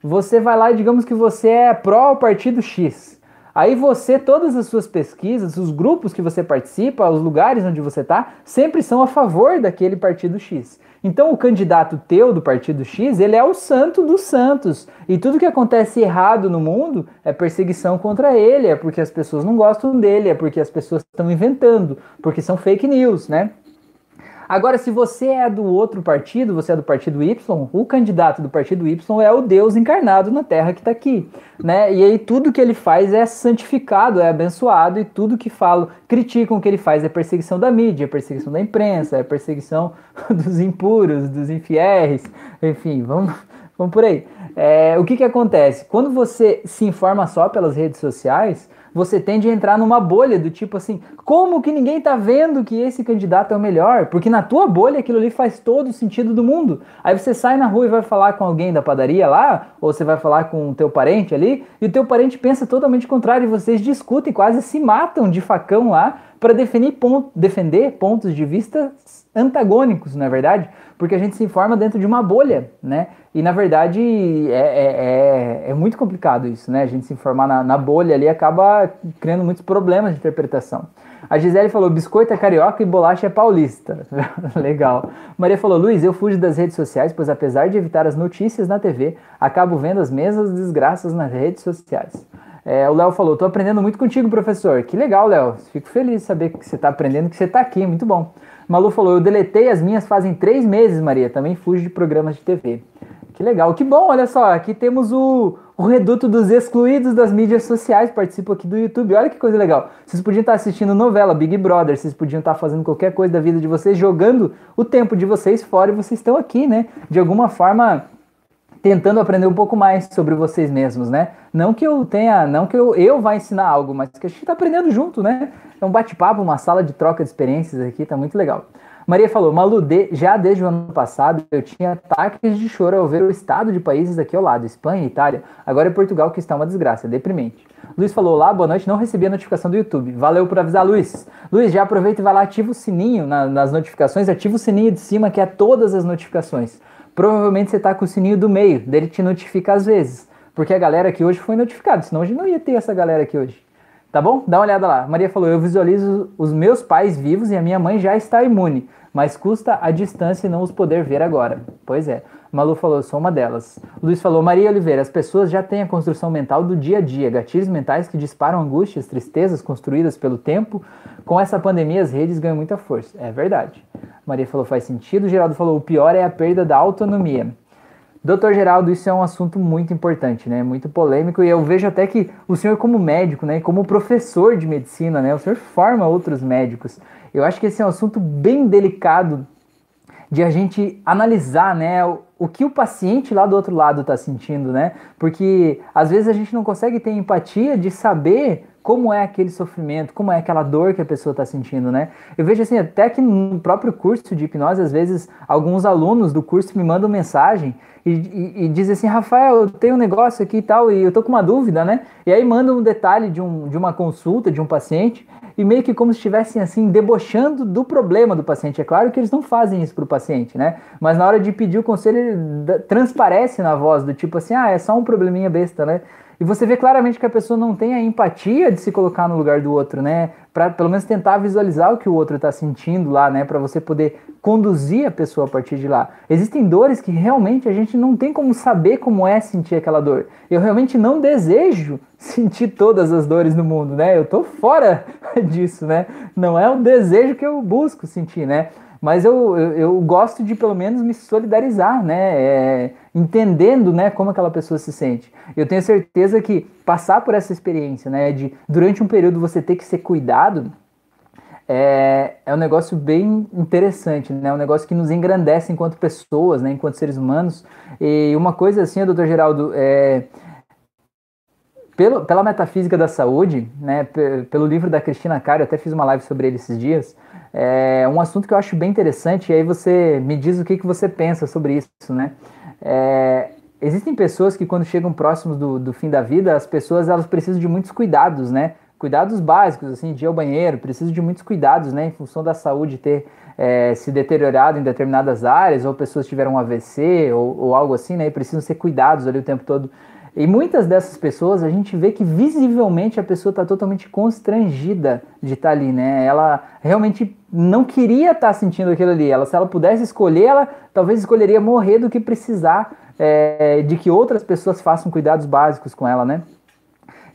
Speaker 1: Você vai lá e digamos que você é pró partido X. Aí você, todas as suas pesquisas, os grupos que você participa, os lugares onde você está, sempre são a favor daquele partido X. Então o candidato teu do partido X, ele é o santo dos santos. E tudo que acontece errado no mundo é perseguição contra ele, é porque as pessoas não gostam dele, é porque as pessoas estão inventando, porque são fake news, né? Agora, se você é do outro partido, você é do partido Y, o candidato do partido Y é o Deus encarnado na Terra que está aqui, né? E aí tudo que ele faz é santificado, é abençoado e tudo que falo, criticam o que ele faz é perseguição da mídia, é perseguição da imprensa, é perseguição *laughs* dos impuros, dos infiéis, enfim, vamos, vamos por aí. É, o que que acontece? Quando você se informa só pelas redes sociais, você tende a entrar numa bolha do tipo assim, como que ninguém tá vendo que esse candidato é o melhor? Porque na tua bolha aquilo ali faz todo o sentido do mundo. Aí você sai na rua e vai falar com alguém da padaria lá, ou você vai falar com o teu parente ali, e o teu parente pensa totalmente contrário, e vocês discutem, quase se matam de facão lá para defender, ponto, defender pontos de vista antagônicos, na é verdade, porque a gente se informa dentro de uma bolha, né? E na verdade é, é, é, é muito complicado isso, né? A gente se informar na, na, bolha ali acaba criando muitos problemas de interpretação. A Gisele falou: biscoito é carioca e bolacha é paulista. *laughs* Legal. Maria falou: Luiz, eu fujo das redes sociais, pois apesar de evitar as notícias na TV, acabo vendo as mesmas desgraças nas redes sociais. É, o Léo falou: tô aprendendo muito contigo, professor. Que legal, Léo. Fico feliz de saber que você está aprendendo, que você está aqui. Muito bom. Malu falou: eu deletei as minhas fazem três meses, Maria. Também fujo de programas de TV. Que legal, que bom, olha só, aqui temos o, o reduto dos excluídos das mídias sociais, participo aqui do YouTube, olha que coisa legal. Vocês podiam estar assistindo novela, Big Brother, vocês podiam estar fazendo qualquer coisa da vida de vocês, jogando o tempo de vocês fora e vocês estão aqui, né? De alguma forma tentando aprender um pouco mais sobre vocês mesmos, né? Não que eu tenha, não que eu, eu vá ensinar algo, mas que a gente está aprendendo junto, né? É um bate-papo, uma sala de troca de experiências aqui, tá muito legal. Maria falou, Malu, de, já desde o ano passado eu tinha ataques de choro ao ver o estado de países aqui ao lado, Espanha Itália. Agora é Portugal que está uma desgraça, deprimente. Luiz falou, olá, boa noite, não recebi a notificação do YouTube. Valeu por avisar, Luiz. Luiz, já aproveita e vai lá, ativa o sininho na, nas notificações, ativa o sininho de cima que é todas as notificações. Provavelmente você está com o sininho do meio, dele te notifica às vezes. Porque a galera aqui hoje foi notificada, senão hoje não ia ter essa galera aqui hoje. Tá bom? Dá uma olhada lá. Maria falou: Eu visualizo os meus pais vivos e a minha mãe já está imune mas custa a distância e não os poder ver agora. Pois é. Malu falou, sou uma delas. Luiz falou, Maria Oliveira, as pessoas já têm a construção mental do dia a dia, gatilhos mentais que disparam angústias, tristezas construídas pelo tempo. Com essa pandemia, as redes ganham muita força. É verdade. Maria falou, faz sentido. Geraldo falou, o pior é a perda da autonomia. Doutor Geraldo, isso é um assunto muito importante, né? Muito polêmico e eu vejo até que o senhor como médico, né, como professor de medicina, né, o senhor forma outros médicos. Eu acho que esse é um assunto bem delicado de a gente analisar, né, o, o que o paciente lá do outro lado está sentindo, né? Porque às vezes a gente não consegue ter empatia de saber como é aquele sofrimento, como é aquela dor que a pessoa está sentindo, né? Eu vejo assim, até que no próprio curso de hipnose, às vezes, alguns alunos do curso me mandam mensagem e, e, e dizem assim, Rafael, eu tenho um negócio aqui e tal, e eu tô com uma dúvida, né? E aí mandam um detalhe de, um, de uma consulta de um paciente, e meio que como se estivessem assim debochando do problema do paciente. É claro que eles não fazem isso para o paciente, né? Mas na hora de pedir o conselho, transparece na voz do tipo assim, ah, é só um probleminha besta, né? E você vê claramente que a pessoa não tem a empatia de se colocar no lugar do outro, né? Para pelo menos tentar visualizar o que o outro está sentindo lá, né? Para você poder conduzir a pessoa a partir de lá. Existem dores que realmente a gente não tem como saber como é sentir aquela dor. Eu realmente não desejo *laughs* sentir todas as dores no mundo, né? Eu tô fora *laughs* disso, né? Não é o desejo que eu busco sentir, né? Mas eu, eu, eu, gosto de pelo menos me solidarizar, né? É, entendendo né, como aquela pessoa se sente. Eu tenho certeza que passar por essa experiência, né, de durante um período você ter que ser cuidado, é, é um negócio bem interessante, né? É um negócio que nos engrandece enquanto pessoas, né? Enquanto seres humanos. E uma coisa assim, doutor Geraldo, é, pelo, pela metafísica da saúde, né? Pelo livro da Cristina Caro, eu até fiz uma live sobre ele esses dias. É um assunto que eu acho bem interessante, e aí você me diz o que, que você pensa sobre isso, né? É, existem pessoas que quando chegam próximos do, do fim da vida, as pessoas elas precisam de muitos cuidados, né? Cuidados básicos, assim, de ir ao banheiro, precisam de muitos cuidados, né? Em função da saúde ter é, se deteriorado em determinadas áreas, ou pessoas tiveram um AVC, ou, ou algo assim, né? E precisam ser cuidados ali o tempo todo. E muitas dessas pessoas a gente vê que visivelmente a pessoa está totalmente constrangida de estar tá ali, né? Ela realmente não queria estar tá sentindo aquilo ali. Ela, se ela pudesse escolher, ela talvez escolheria morrer do que precisar é, de que outras pessoas façam cuidados básicos com ela, né?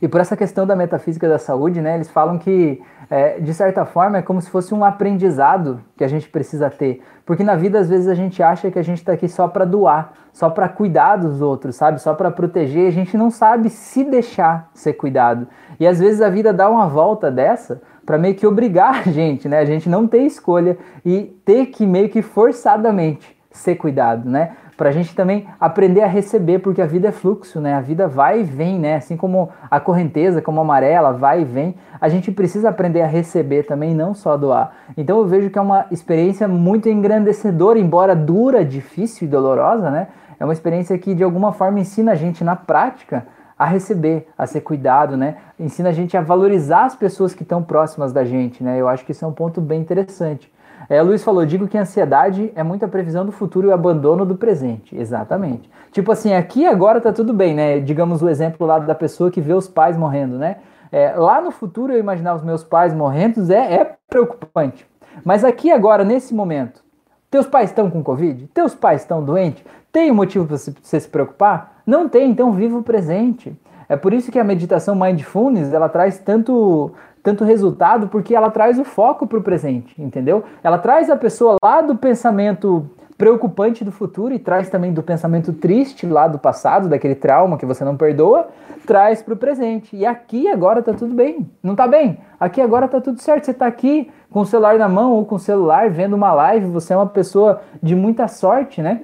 Speaker 1: E por essa questão da metafísica da saúde, né, eles falam que, é, de certa forma, é como se fosse um aprendizado que a gente precisa ter. Porque na vida, às vezes, a gente acha que a gente está aqui só para doar, só para cuidar dos outros, sabe? Só para proteger. A gente não sabe se deixar ser cuidado. E às vezes a vida dá uma volta dessa para meio que obrigar a gente, né? A gente não ter escolha e ter que meio que forçadamente ser cuidado, né? Para a gente também aprender a receber, porque a vida é fluxo, né? A vida vai e vem, né? Assim como a correnteza, como a amarela, vai e vem, a gente precisa aprender a receber também, não só doar. Então eu vejo que é uma experiência muito engrandecedora, embora dura, difícil e dolorosa, né? É uma experiência que de alguma forma ensina a gente na prática a receber, a ser cuidado, né? Ensina a gente a valorizar as pessoas que estão próximas da gente, né? Eu acho que isso é um ponto bem interessante. É, Luiz falou, digo que a ansiedade é muita previsão do futuro e o abandono do presente. Exatamente. Tipo assim, aqui agora tá tudo bem, né? Digamos o exemplo lá da pessoa que vê os pais morrendo, né? É, lá no futuro eu imaginar os meus pais morrendo é, é preocupante. Mas aqui agora, nesse momento, teus pais estão com Covid? Teus pais estão doentes? Tem um motivo para você se preocupar? Não tem, então viva o presente. É por isso que a meditação mindfulness ela traz tanto tanto resultado porque ela traz o foco para o presente, entendeu? Ela traz a pessoa lá do pensamento preocupante do futuro e traz também do pensamento triste lá do passado, daquele trauma que você não perdoa, traz para o presente. E aqui agora tá tudo bem. Não tá bem? Aqui agora tá tudo certo. Você tá aqui com o celular na mão ou com o celular vendo uma live, você é uma pessoa de muita sorte, né?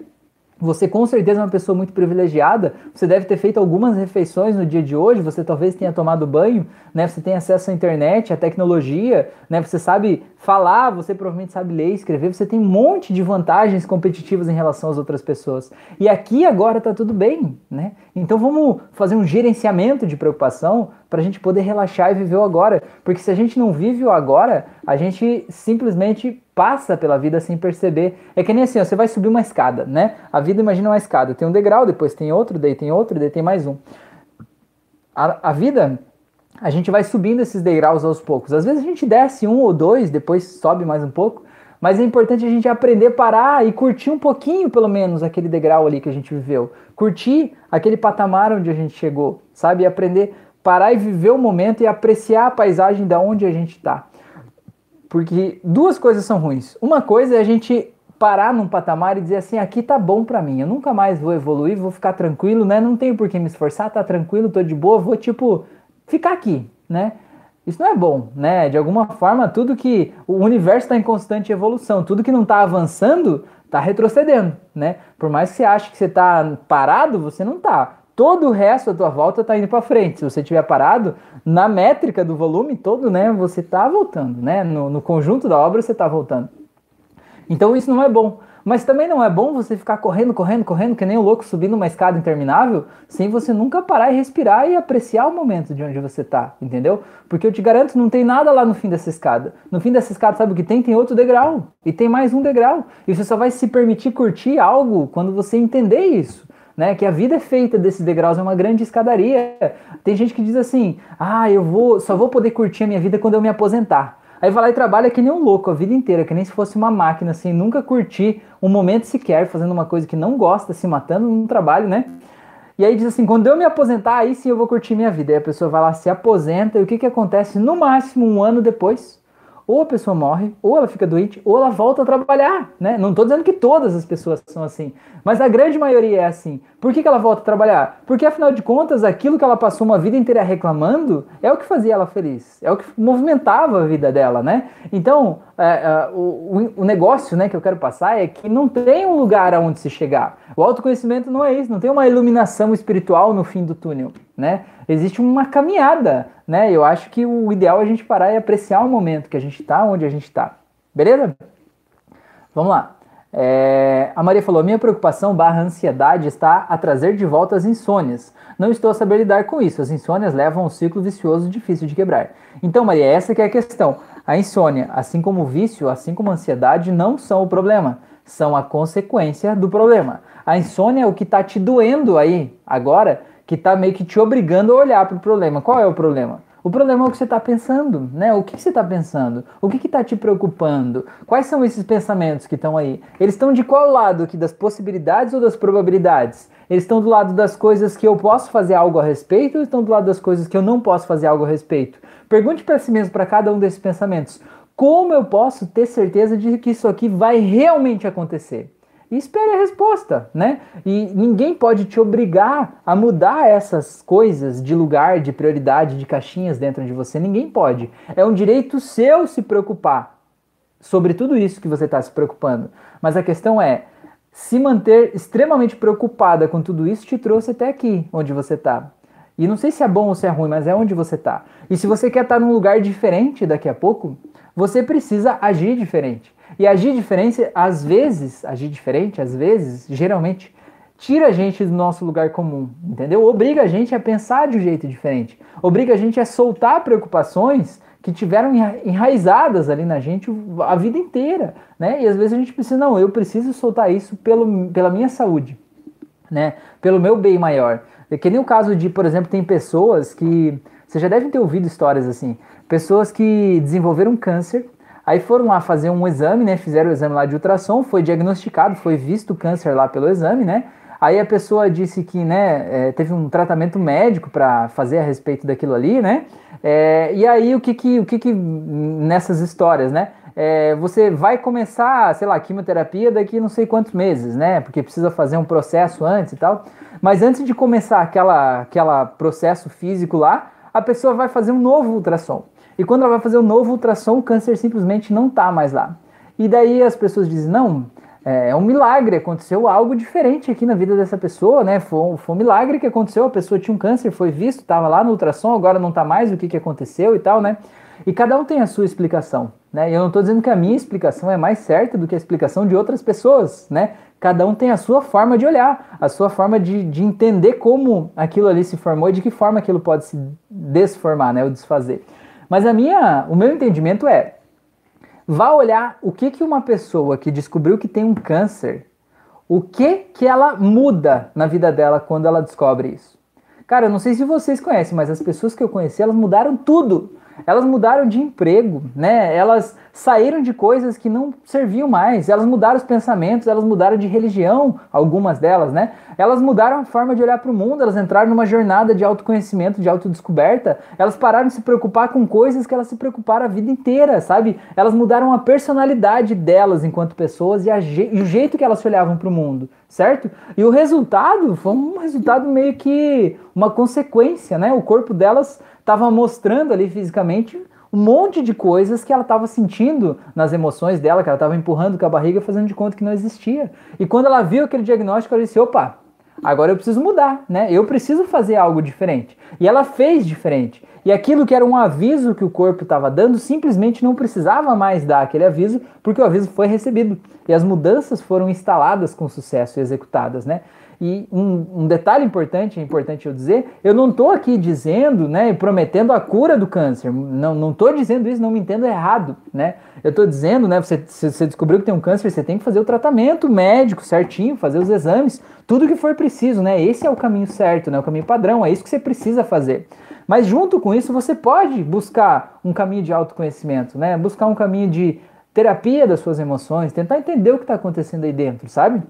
Speaker 1: Você com certeza é uma pessoa muito privilegiada. Você deve ter feito algumas refeições no dia de hoje. Você talvez tenha tomado banho, né? Você tem acesso à internet, à tecnologia, né? Você sabe falar, você provavelmente sabe ler, escrever. Você tem um monte de vantagens competitivas em relação às outras pessoas. E aqui agora tá tudo bem, né? Então vamos fazer um gerenciamento de preocupação para a gente poder relaxar e viver o agora. Porque se a gente não vive o agora, a gente simplesmente passa pela vida sem perceber. É que nem assim, ó, você vai subir uma escada, né? A vida imagina uma escada, tem um degrau, depois tem outro, daí tem outro, daí tem mais um. A, a vida, a gente vai subindo esses degraus aos poucos. Às vezes a gente desce um ou dois, depois sobe mais um pouco, mas é importante a gente aprender a parar e curtir um pouquinho, pelo menos, aquele degrau ali que a gente viveu. Curtir aquele patamar onde a gente chegou, sabe? E aprender parar e viver o momento e apreciar a paisagem da onde a gente está. Porque duas coisas são ruins. Uma coisa é a gente parar num patamar e dizer assim, aqui tá bom para mim, eu nunca mais vou evoluir, vou ficar tranquilo, né? Não tenho por que me esforçar, tá tranquilo, tô de boa, vou tipo ficar aqui, né? Isso não é bom, né? De alguma forma, tudo que o universo está em constante evolução, tudo que não está avançando está retrocedendo, né? Por mais que você ache que você está parado, você não está. Todo o resto da tua volta está indo para frente. Se você estiver parado, na métrica do volume todo, né, você está voltando, né? No, no conjunto da obra você está voltando. Então isso não é bom. Mas também não é bom você ficar correndo, correndo, correndo, que nem um louco subindo uma escada interminável, sem você nunca parar e respirar e apreciar o momento de onde você está, entendeu? Porque eu te garanto, não tem nada lá no fim dessa escada. No fim dessa escada, sabe o que tem? Tem outro degrau. E tem mais um degrau. E você só vai se permitir curtir algo quando você entender isso. Né, que a vida é feita desses degraus, é uma grande escadaria. Tem gente que diz assim: "Ah, eu vou, só vou poder curtir a minha vida quando eu me aposentar". Aí vai lá e trabalha que nem um louco a vida inteira, que nem se fosse uma máquina, assim, nunca curtir um momento sequer fazendo uma coisa que não gosta, se matando no trabalho, né? E aí diz assim, quando eu me aposentar, aí sim eu vou curtir minha vida. Aí a pessoa vai lá, se aposenta, e o que que acontece? No máximo um ano depois, ou a pessoa morre, ou ela fica doente, ou ela volta a trabalhar, né? Não estou dizendo que todas as pessoas são assim, mas a grande maioria é assim. Por que, que ela volta a trabalhar? Porque afinal de contas, aquilo que ela passou uma vida inteira reclamando é o que fazia ela feliz, é o que movimentava a vida dela, né? Então, é, é, o, o negócio né, que eu quero passar é que não tem um lugar aonde se chegar. O autoconhecimento não é isso, não tem uma iluminação espiritual no fim do túnel, né? Existe uma caminhada, né? Eu acho que o ideal é a gente parar e apreciar o momento que a gente está, onde a gente está. Beleza? Vamos lá. É, a Maria falou: minha preocupação barra ansiedade está a trazer de volta as insônias. Não estou a saber lidar com isso. As insônias levam um ciclo vicioso difícil de quebrar. Então, Maria, essa que é a questão. A insônia, assim como o vício, assim como a ansiedade, não são o problema, são a consequência do problema. A insônia é o que está te doendo aí agora, que está meio que te obrigando a olhar para o problema. Qual é o problema? O problema é o que você está pensando, né? O que, você está pensando? O que está te preocupando? Quais são esses pensamentos que estão aí? Eles estão de qual lado aqui? Das possibilidades ou das probabilidades? Eles estão do lado das coisas que eu posso fazer algo a respeito ou estão do lado das coisas que eu não posso fazer algo a respeito? Pergunte para si mesmo, para cada um desses pensamentos, como eu posso ter certeza de que isso aqui vai realmente acontecer? E espere a resposta, né? E ninguém pode te obrigar a mudar essas coisas de lugar, de prioridade, de caixinhas dentro de você. Ninguém pode. É um direito seu se preocupar sobre tudo isso que você está se preocupando. Mas a questão é, se manter extremamente preocupada com tudo isso te trouxe até aqui, onde você está. E não sei se é bom ou se é ruim, mas é onde você está. E se você quer estar tá num lugar diferente daqui a pouco, você precisa agir diferente. E agir diferente, às vezes, agir diferente, às vezes, geralmente, tira a gente do nosso lugar comum, entendeu? Obriga a gente a pensar de um jeito diferente. Obriga a gente a soltar preocupações que tiveram enraizadas ali na gente a vida inteira, né? E às vezes a gente precisa, não, eu preciso soltar isso pelo, pela minha saúde, né? Pelo meu bem maior. É que nem o caso de, por exemplo, tem pessoas que, vocês já devem ter ouvido histórias assim, pessoas que desenvolveram câncer Aí foram lá fazer um exame, né? Fizeram o exame lá de ultrassom, foi diagnosticado, foi visto câncer lá pelo exame, né? Aí a pessoa disse que, né, é, teve um tratamento médico para fazer a respeito daquilo ali, né? É, e aí o que que, o que que nessas histórias, né? É, você vai começar, sei lá, quimioterapia daqui não sei quantos meses, né? Porque precisa fazer um processo antes e tal. Mas antes de começar aquela, aquela processo físico lá, a pessoa vai fazer um novo ultrassom. E quando ela vai fazer o um novo ultrassom, o câncer simplesmente não está mais lá. E daí as pessoas dizem: não, é, é um milagre, aconteceu algo diferente aqui na vida dessa pessoa, né? Foi, foi um milagre que aconteceu, a pessoa tinha um câncer, foi visto, estava lá no ultrassom, agora não está mais, o que, que aconteceu e tal, né? E cada um tem a sua explicação, né? Eu não estou dizendo que a minha explicação é mais certa do que a explicação de outras pessoas, né? Cada um tem a sua forma de olhar, a sua forma de, de entender como aquilo ali se formou e de que forma aquilo pode se desformar, né? Ou desfazer. Mas a minha, o meu entendimento é, vá olhar o que, que uma pessoa que descobriu que tem um câncer, o que que ela muda na vida dela quando ela descobre isso. Cara, eu não sei se vocês conhecem, mas as pessoas que eu conheci, elas mudaram tudo. Elas mudaram de emprego, né? Elas saíram de coisas que não serviam mais, elas mudaram os pensamentos, elas mudaram de religião, algumas delas, né? Elas mudaram a forma de olhar para o mundo, elas entraram numa jornada de autoconhecimento, de autodescoberta, elas pararam de se preocupar com coisas que elas se preocuparam a vida inteira, sabe? Elas mudaram a personalidade delas enquanto pessoas e, e o jeito que elas olhavam para o mundo, certo? E o resultado foi um resultado meio que uma consequência, né? O corpo delas estava mostrando ali fisicamente um monte de coisas que ela estava sentindo nas emoções dela, que ela estava empurrando com a barriga, fazendo de conta que não existia. E quando ela viu aquele diagnóstico, ela disse: opa, agora eu preciso mudar, né? Eu preciso fazer algo diferente. E ela fez diferente. E aquilo que era um aviso que o corpo estava dando, simplesmente não precisava mais dar aquele aviso, porque o aviso foi recebido. E as mudanças foram instaladas com sucesso e executadas, né? E um, um, detalhe importante, é importante eu dizer, eu não estou aqui dizendo, né, prometendo a cura do câncer. Não estou dizendo isso, não me entendo errado, né? Eu estou dizendo, né, você, você descobriu que tem um câncer, você tem que fazer o tratamento médico certinho, fazer os exames, tudo que for preciso, né? Esse é o caminho certo, né? O caminho padrão, é isso que você precisa fazer. Mas junto com isso, você pode buscar um caminho de autoconhecimento, né? Buscar um caminho de terapia das suas emoções, tentar entender o que está acontecendo aí dentro, sabe?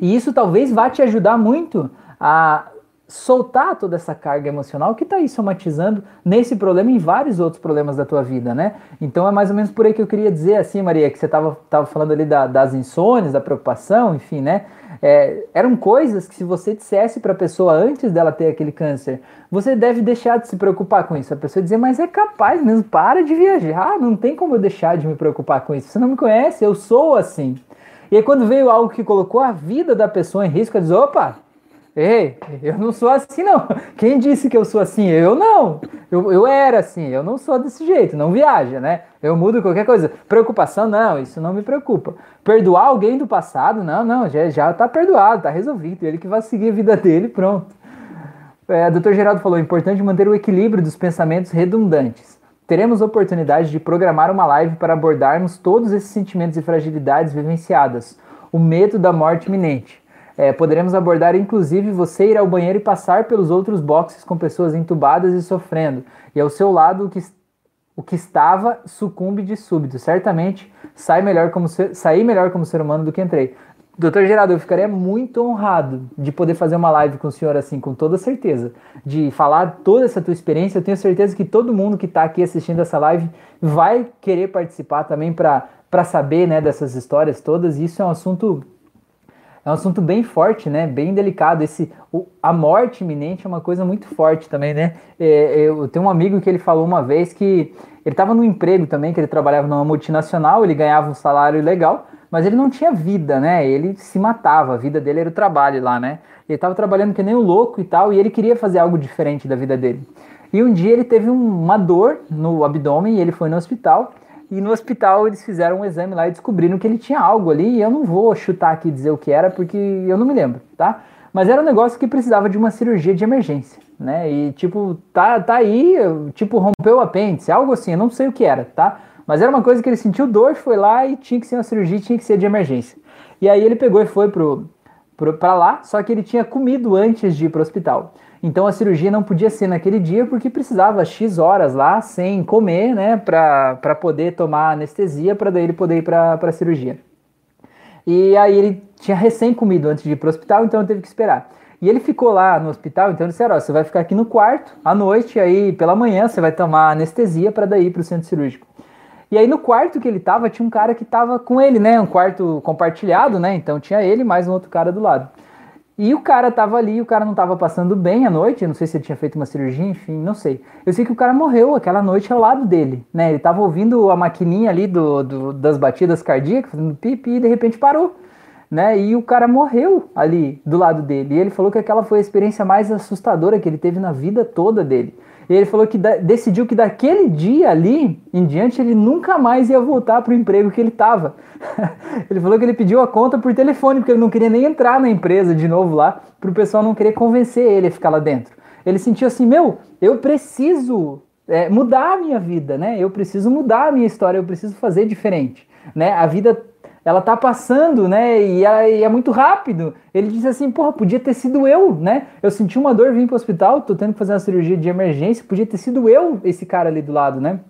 Speaker 1: E isso talvez vá te ajudar muito a soltar toda essa carga emocional que está aí somatizando nesse problema e em vários outros problemas da tua vida, né? Então é mais ou menos por aí que eu queria dizer assim, Maria, que você estava tava falando ali da, das insônias, da preocupação, enfim, né? É, eram coisas que se você dissesse para a pessoa antes dela ter aquele câncer, você deve deixar de se preocupar com isso. A pessoa dizer, mas é capaz mesmo, para de viajar, não tem como eu deixar de me preocupar com isso. Você não me conhece, eu sou assim. E aí quando veio algo que colocou a vida da pessoa em risco, ela diz, opa, ei, eu não sou assim não. *laughs* Quem disse que eu sou assim? Eu não. Eu, eu era assim, eu não sou desse jeito, não viaja, né? Eu mudo qualquer coisa. Preocupação, não, isso não me preocupa. Perdoar alguém do passado, não, não, já, já tá perdoado, tá resolvido. Ele que vai seguir a vida dele, pronto. É, Dr. Geraldo falou, é importante manter o equilíbrio dos pensamentos redundantes teremos oportunidade de programar uma live para abordarmos todos esses sentimentos e fragilidades vivenciadas, o medo da morte iminente. É, poderemos abordar inclusive você ir ao banheiro e passar pelos outros boxes com pessoas entubadas e sofrendo, e ao seu lado o que, o que estava sucumbe de súbito. Certamente sai melhor como ser, sair melhor como ser humano do que entrei. Doutor Geraldo, eu ficaria muito honrado de poder fazer uma live com o senhor assim, com toda certeza. De falar toda essa tua experiência. Eu tenho certeza que todo mundo que está aqui assistindo essa live vai querer participar também para saber né, dessas histórias todas. Isso é um assunto. É um assunto bem forte, né? Bem delicado. Esse, o, a morte iminente é uma coisa muito forte também, né? É, eu tenho um amigo que ele falou uma vez que ele estava no emprego também, que ele trabalhava numa multinacional, ele ganhava um salário legal, mas ele não tinha vida, né? Ele se matava, a vida dele era o trabalho lá, né? Ele estava trabalhando que nem um louco e tal, e ele queria fazer algo diferente da vida dele. E um dia ele teve uma dor no abdômen e ele foi no hospital. E no hospital eles fizeram um exame lá e descobriram que ele tinha algo ali. E eu não vou chutar aqui e dizer o que era, porque eu não me lembro, tá? Mas era um negócio que precisava de uma cirurgia de emergência, né? E tipo, tá, tá aí, tipo, rompeu o apêndice, algo assim, eu não sei o que era, tá? Mas era uma coisa que ele sentiu dor, foi lá e tinha que ser uma cirurgia, tinha que ser de emergência. E aí ele pegou e foi pro, pro, pra lá, só que ele tinha comido antes de ir pro hospital. Então a cirurgia não podia ser naquele dia porque precisava X horas lá sem comer, né, pra poder tomar anestesia, para daí ele poder ir pra, pra cirurgia. E aí ele tinha recém comido antes de ir pro hospital, então teve que esperar. E ele ficou lá no hospital, então disseram, ó, você vai ficar aqui no quarto à noite, aí pela manhã você vai tomar anestesia para daí ir pro centro cirúrgico. E aí no quarto que ele tava, tinha um cara que tava com ele, né? Um quarto compartilhado, né? Então tinha ele mais um outro cara do lado. E o cara tava ali, o cara não tava passando bem à noite, não sei se ele tinha feito uma cirurgia, enfim, não sei. Eu sei que o cara morreu aquela noite ao lado dele, né? Ele tava ouvindo a maquininha ali do, do das batidas cardíacas, fazendo pipi, e de repente parou, né? E o cara morreu ali do lado dele. E ele falou que aquela foi a experiência mais assustadora que ele teve na vida toda dele. E ele falou que decidiu que daquele dia ali em diante ele nunca mais ia voltar para o emprego que ele estava. *laughs* ele falou que ele pediu a conta por telefone, porque ele não queria nem entrar na empresa de novo lá, para o pessoal não querer convencer ele a ficar lá dentro. Ele sentiu assim: meu, eu preciso é, mudar a minha vida, né? Eu preciso mudar a minha história, eu preciso fazer diferente. Né? A vida ela tá passando, né? E é, e é, muito rápido. Ele disse assim, porra, podia ter sido eu, né? Eu senti uma dor, vim pro hospital, tô tendo que fazer uma cirurgia de emergência, podia ter sido eu, esse cara ali do lado, né?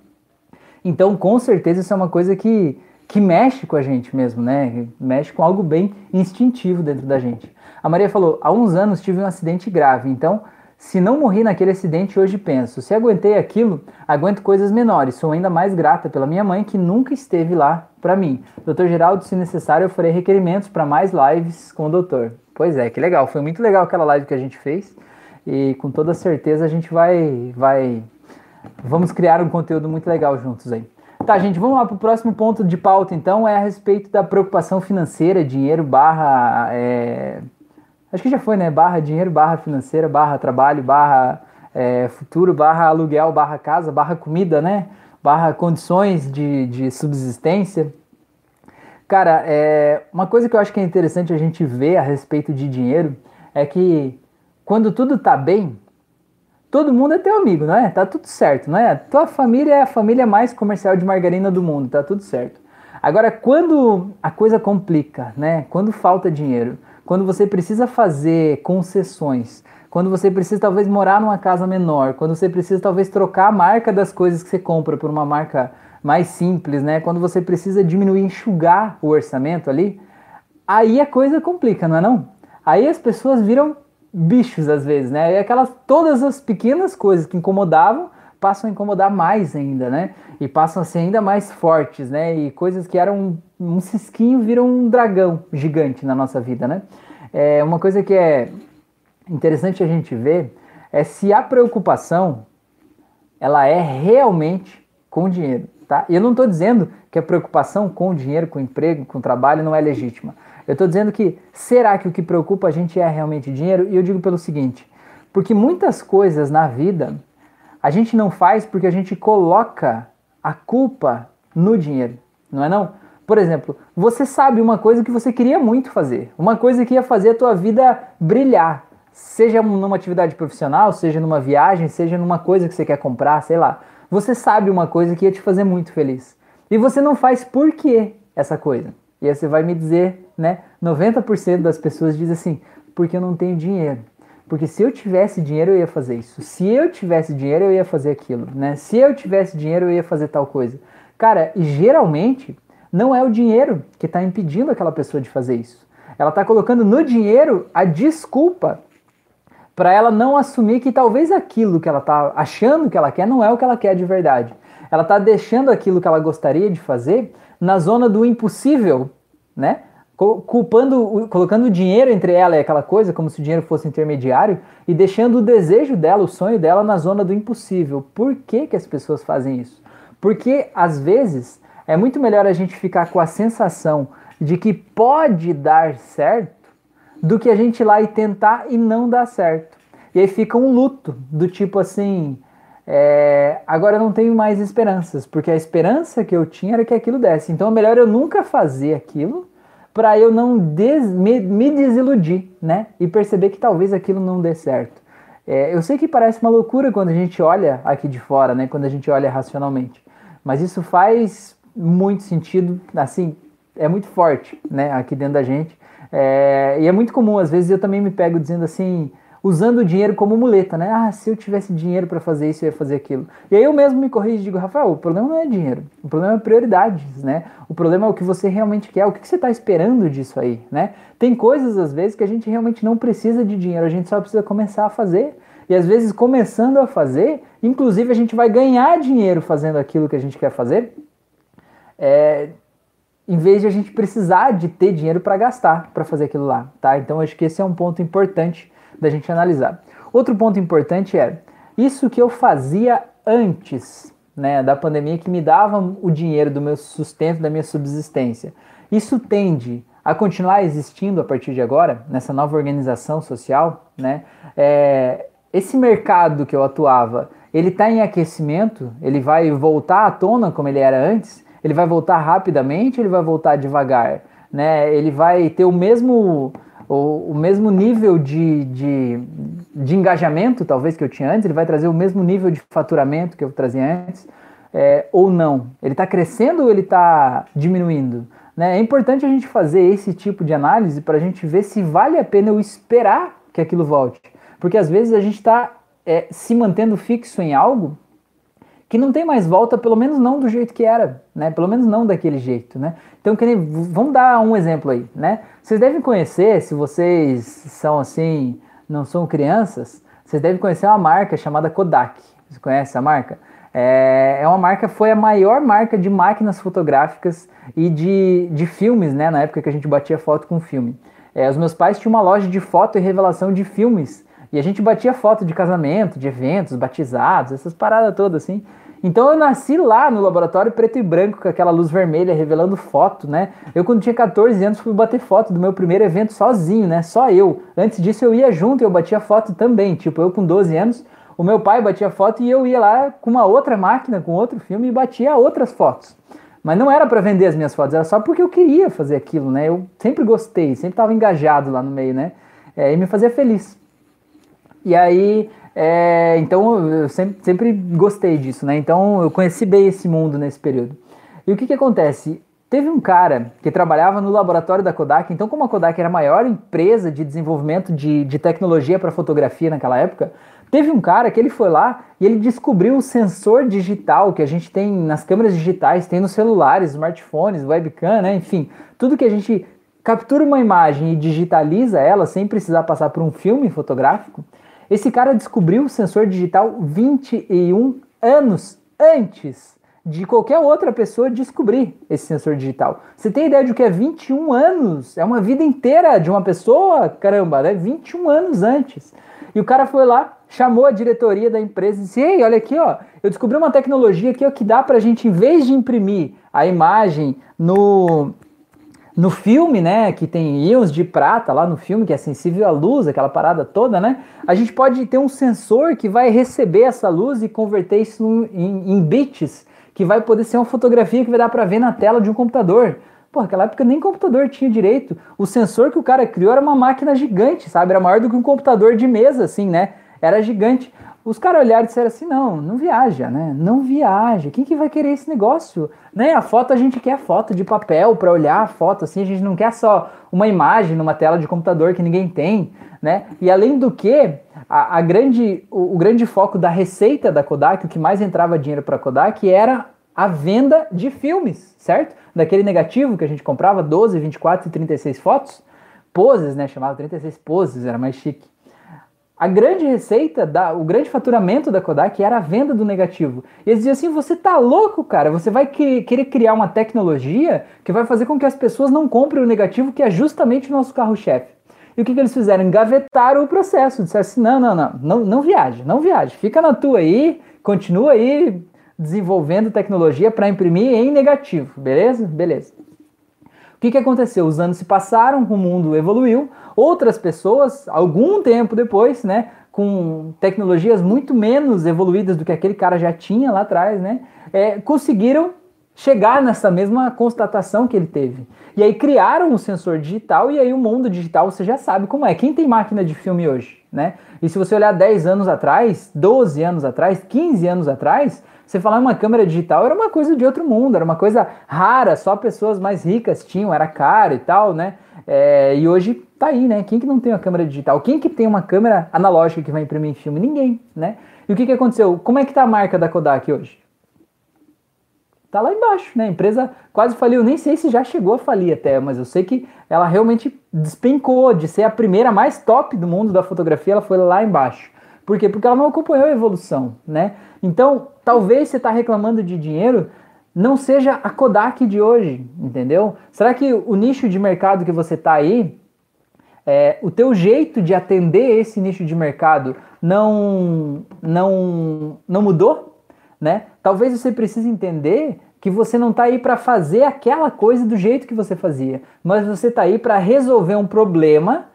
Speaker 1: Então, com certeza, isso é uma coisa que, que mexe com a gente mesmo, né? Mexe com algo bem instintivo dentro da gente. A Maria falou: há uns anos tive um acidente grave, então se não morri naquele acidente, hoje penso. Se aguentei aquilo, aguento coisas menores. Sou ainda mais grata pela minha mãe que nunca esteve lá para mim. Doutor Geraldo, se necessário, eu farei requerimentos para mais lives com o doutor. Pois é, que legal. Foi muito legal aquela live que a gente fez. E com toda certeza a gente vai. vai vamos criar um conteúdo muito legal juntos aí. Tá, gente, vamos lá para o próximo ponto de pauta, então, é a respeito da preocupação financeira, dinheiro barra é, Acho que já foi, né? Barra dinheiro, barra financeira, barra trabalho, barra é, futuro, barra aluguel, barra casa, barra comida, né? Barra condições de, de subsistência. Cara, é, uma coisa que eu acho que é interessante a gente ver a respeito de dinheiro é que quando tudo tá bem, todo mundo é teu amigo, não é? Tá tudo certo, não é? Tua família é a família mais comercial de margarina do mundo, tá tudo certo. Agora, quando a coisa complica, né? Quando falta dinheiro, quando você precisa fazer concessões, quando você precisa talvez morar numa casa menor, quando você precisa talvez trocar a marca das coisas que você compra por uma marca mais simples, né? Quando você precisa diminuir, enxugar o orçamento ali, aí a coisa complica, não é não? Aí as pessoas viram bichos às vezes, né? E aquelas todas as pequenas coisas que incomodavam passam a incomodar mais ainda, né? E passam a ser ainda mais fortes, né? E coisas que eram um, cisquinho viram um dragão gigante na nossa vida, né? É uma coisa que é interessante a gente ver é se a preocupação ela é realmente com dinheiro, tá? E eu não estou dizendo que a preocupação com dinheiro, com emprego, com trabalho não é legítima. Eu estou dizendo que será que o que preocupa a gente é realmente dinheiro? E eu digo pelo seguinte: porque muitas coisas na vida a gente não faz porque a gente coloca a culpa no dinheiro, não é não? Por exemplo, você sabe uma coisa que você queria muito fazer, uma coisa que ia fazer a tua vida brilhar, seja numa atividade profissional, seja numa viagem, seja numa coisa que você quer comprar, sei lá. Você sabe uma coisa que ia te fazer muito feliz. E você não faz por quê essa coisa? E aí você vai me dizer, né? 90% das pessoas dizem assim, porque eu não tenho dinheiro. Porque se eu tivesse dinheiro, eu ia fazer isso. Se eu tivesse dinheiro, eu ia fazer aquilo, né? Se eu tivesse dinheiro, eu ia fazer tal coisa. Cara, e geralmente não é o dinheiro que está impedindo aquela pessoa de fazer isso. Ela está colocando no dinheiro a desculpa para ela não assumir que talvez aquilo que ela está achando que ela quer não é o que ela quer de verdade. Ela está deixando aquilo que ela gostaria de fazer na zona do impossível, né? culpando, colocando o dinheiro entre ela e aquela coisa, como se o dinheiro fosse intermediário, e deixando o desejo dela, o sonho dela na zona do impossível. Por que, que as pessoas fazem isso? Porque às vezes é muito melhor a gente ficar com a sensação de que pode dar certo do que a gente ir lá e tentar e não dar certo. E aí fica um luto do tipo assim, é, agora eu não tenho mais esperanças, porque a esperança que eu tinha era que aquilo desse. Então é melhor eu nunca fazer aquilo para eu não des, me, me, desiludir, né? E perceber que talvez aquilo não dê certo. É, eu sei que parece uma loucura quando a gente olha aqui de fora, né? Quando a gente olha racionalmente. Mas isso faz muito sentido, assim, é muito forte, né? Aqui dentro da gente. É, e é muito comum, às vezes eu também me pego dizendo assim, usando o dinheiro como muleta, né? Ah, se eu tivesse dinheiro para fazer isso, eu ia fazer aquilo. E aí eu mesmo me corrijo e digo, Rafael, o problema não é dinheiro, o problema é prioridades, né? O problema é o que você realmente quer, o que você está esperando disso aí, né? Tem coisas, às vezes, que a gente realmente não precisa de dinheiro, a gente só precisa começar a fazer. E às vezes, começando a fazer, inclusive a gente vai ganhar dinheiro fazendo aquilo que a gente quer fazer, é, em vez de a gente precisar de ter dinheiro para gastar para fazer aquilo lá, tá? Então acho que esse é um ponto importante da gente analisar. Outro ponto importante é isso que eu fazia antes né, da pandemia que me dava o dinheiro do meu sustento, da minha subsistência. Isso tende a continuar existindo a partir de agora, nessa nova organização social, né? É, esse mercado que eu atuava, ele está em aquecimento, ele vai voltar à tona como ele era antes, ele vai voltar rapidamente, ele vai voltar devagar, né? Ele vai ter o mesmo o, o mesmo nível de, de, de, engajamento, talvez, que eu tinha antes, ele vai trazer o mesmo nível de faturamento que eu trazia antes, é, ou não? Ele está crescendo ou ele está diminuindo? Né? É importante a gente fazer esse tipo de análise para a gente ver se vale a pena eu esperar que aquilo volte. Porque às vezes a gente está é, se mantendo fixo em algo que não tem mais volta, pelo menos não do jeito que era, né? Pelo menos não daquele jeito, né? Então, nem, vamos dar um exemplo aí, né? Vocês devem conhecer, se vocês são assim, não são crianças, vocês devem conhecer uma marca chamada Kodak. Você conhece essa marca? É, é uma marca, foi a maior marca de máquinas fotográficas e de, de filmes, né? Na época que a gente batia foto com filme. É, os meus pais tinham uma loja de foto e revelação de filmes E a gente batia foto de casamento, de eventos, batizados, essas paradas todas assim. Então eu nasci lá no laboratório preto e branco com aquela luz vermelha revelando foto, né? Eu quando tinha 14 anos fui bater foto do meu primeiro evento sozinho, né? Só eu. Antes disso eu ia junto e eu batia foto também. Tipo, eu com 12 anos, o meu pai batia foto e eu ia lá com uma outra máquina, com outro filme e batia outras fotos. Mas não era para vender as minhas fotos, era só porque eu queria fazer aquilo, né? Eu sempre gostei, sempre estava engajado lá no meio, né? É, e me fazia feliz. E aí é, então eu sempre, sempre gostei disso, né? Então eu conheci bem esse mundo nesse período. E o que, que acontece? Teve um cara que trabalhava no laboratório da Kodak, então, como a Kodak era a maior empresa de desenvolvimento de, de tecnologia para fotografia naquela época, teve um cara que ele foi lá e ele descobriu o sensor digital que a gente tem nas câmeras digitais, tem nos celulares, smartphones, webcam, né? Enfim, tudo que a gente captura uma imagem e digitaliza ela sem precisar passar por um filme fotográfico. Esse cara descobriu o sensor digital 21 anos antes de qualquer outra pessoa descobrir esse sensor digital. Você tem ideia de o que é 21 anos? É uma vida inteira de uma pessoa, caramba, né? 21 anos antes. E o cara foi lá, chamou a diretoria da empresa e disse: Ei, olha aqui, ó, eu descobri uma tecnologia aqui ó, que dá para a gente, em vez de imprimir a imagem no, no filme, né, que tem íons de prata lá no filme, que é sensível à luz, aquela parada toda, né? A gente pode ter um sensor que vai receber essa luz e converter isso em, em bits, que vai poder ser uma fotografia que vai dar para ver na tela de um computador. Pô, naquela época nem computador tinha direito. O sensor que o cara criou era uma máquina gigante, sabe? Era maior do que um computador de mesa, assim, né? Era gigante. Os caras olharam e disseram assim: não, não viaja, né? Não viaja. Quem que vai querer esse negócio? Né? A foto a gente quer foto de papel para olhar a foto, assim, a gente não quer só uma imagem numa tela de computador que ninguém tem, né? E além do que, a, a grande, o, o, grande foco da receita da Kodak, o que mais entrava dinheiro para Kodak era a venda de filmes, certo? Daquele negativo que a gente comprava, 12, 24 e 36 fotos, poses, né? Chamava 36 poses, era mais chique a grande receita, da, o grande faturamento da Kodak era a venda do negativo. E eles diziam assim: você tá louco, cara? Você vai que, querer criar uma tecnologia que vai fazer com que as pessoas não comprem o negativo, que é justamente o nosso carro-chefe. E o que, que, eles fizeram? Engavetaram o processo. Disseram assim: não, não, não, não, não viaje, não viaje. Fica na tua aí, continua aí desenvolvendo tecnologia para imprimir em negativo, beleza? Beleza. O que, que aconteceu? Os anos se passaram, o mundo evoluiu, outras pessoas, algum tempo depois, né, com tecnologias muito menos evoluídas do que aquele cara já tinha lá atrás, né, é, conseguiram chegar nessa mesma constatação que ele teve. E aí criaram o um sensor digital e aí o mundo digital você já sabe como é. Quem tem máquina de filme hoje, né? E se você olhar 10 anos atrás, 12 anos atrás, 15 anos atrás, você falar uma câmera digital era uma coisa de outro mundo, era uma coisa rara, só pessoas mais ricas tinham, era caro e tal, né? É, e hoje tá aí, né? Quem que não tem uma câmera digital? Quem que tem uma câmera analógica que vai imprimir filme? Ninguém, né? E o que que aconteceu? Como é que tá a marca da Kodak hoje? Tá lá embaixo, né? A empresa quase faliu, nem sei se já chegou a falir até, mas eu sei que ela realmente despencou de ser a primeira mais top do mundo da fotografia, ela foi lá embaixo. Por quê? Porque ela não acompanhou a evolução, né? Então, talvez você está reclamando de dinheiro, não seja a Kodak de hoje, entendeu? Será que o nicho de mercado que você está aí, é, o teu jeito de atender esse nicho de mercado não, não, não mudou? Né? Talvez você precise entender que você não está aí para fazer aquela coisa do jeito que você fazia, mas você está aí para resolver um problema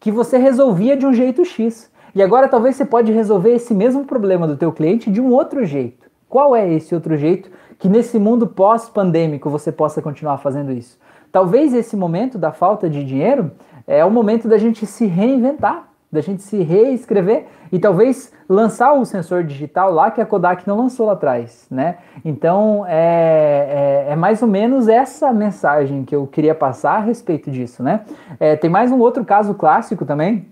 Speaker 1: que você resolvia de um jeito X. E agora talvez você pode resolver esse mesmo problema do teu cliente de um outro jeito. Qual é esse outro jeito que nesse mundo pós-pandêmico você possa continuar fazendo isso. Talvez esse momento da falta de dinheiro é o momento da gente se reinventar, da gente se reescrever e talvez lançar o sensor digital lá que a Kodak não lançou lá atrás, né? Então é, é, é mais ou menos essa mensagem que eu queria passar a respeito disso, né? É, tem mais um outro caso clássico também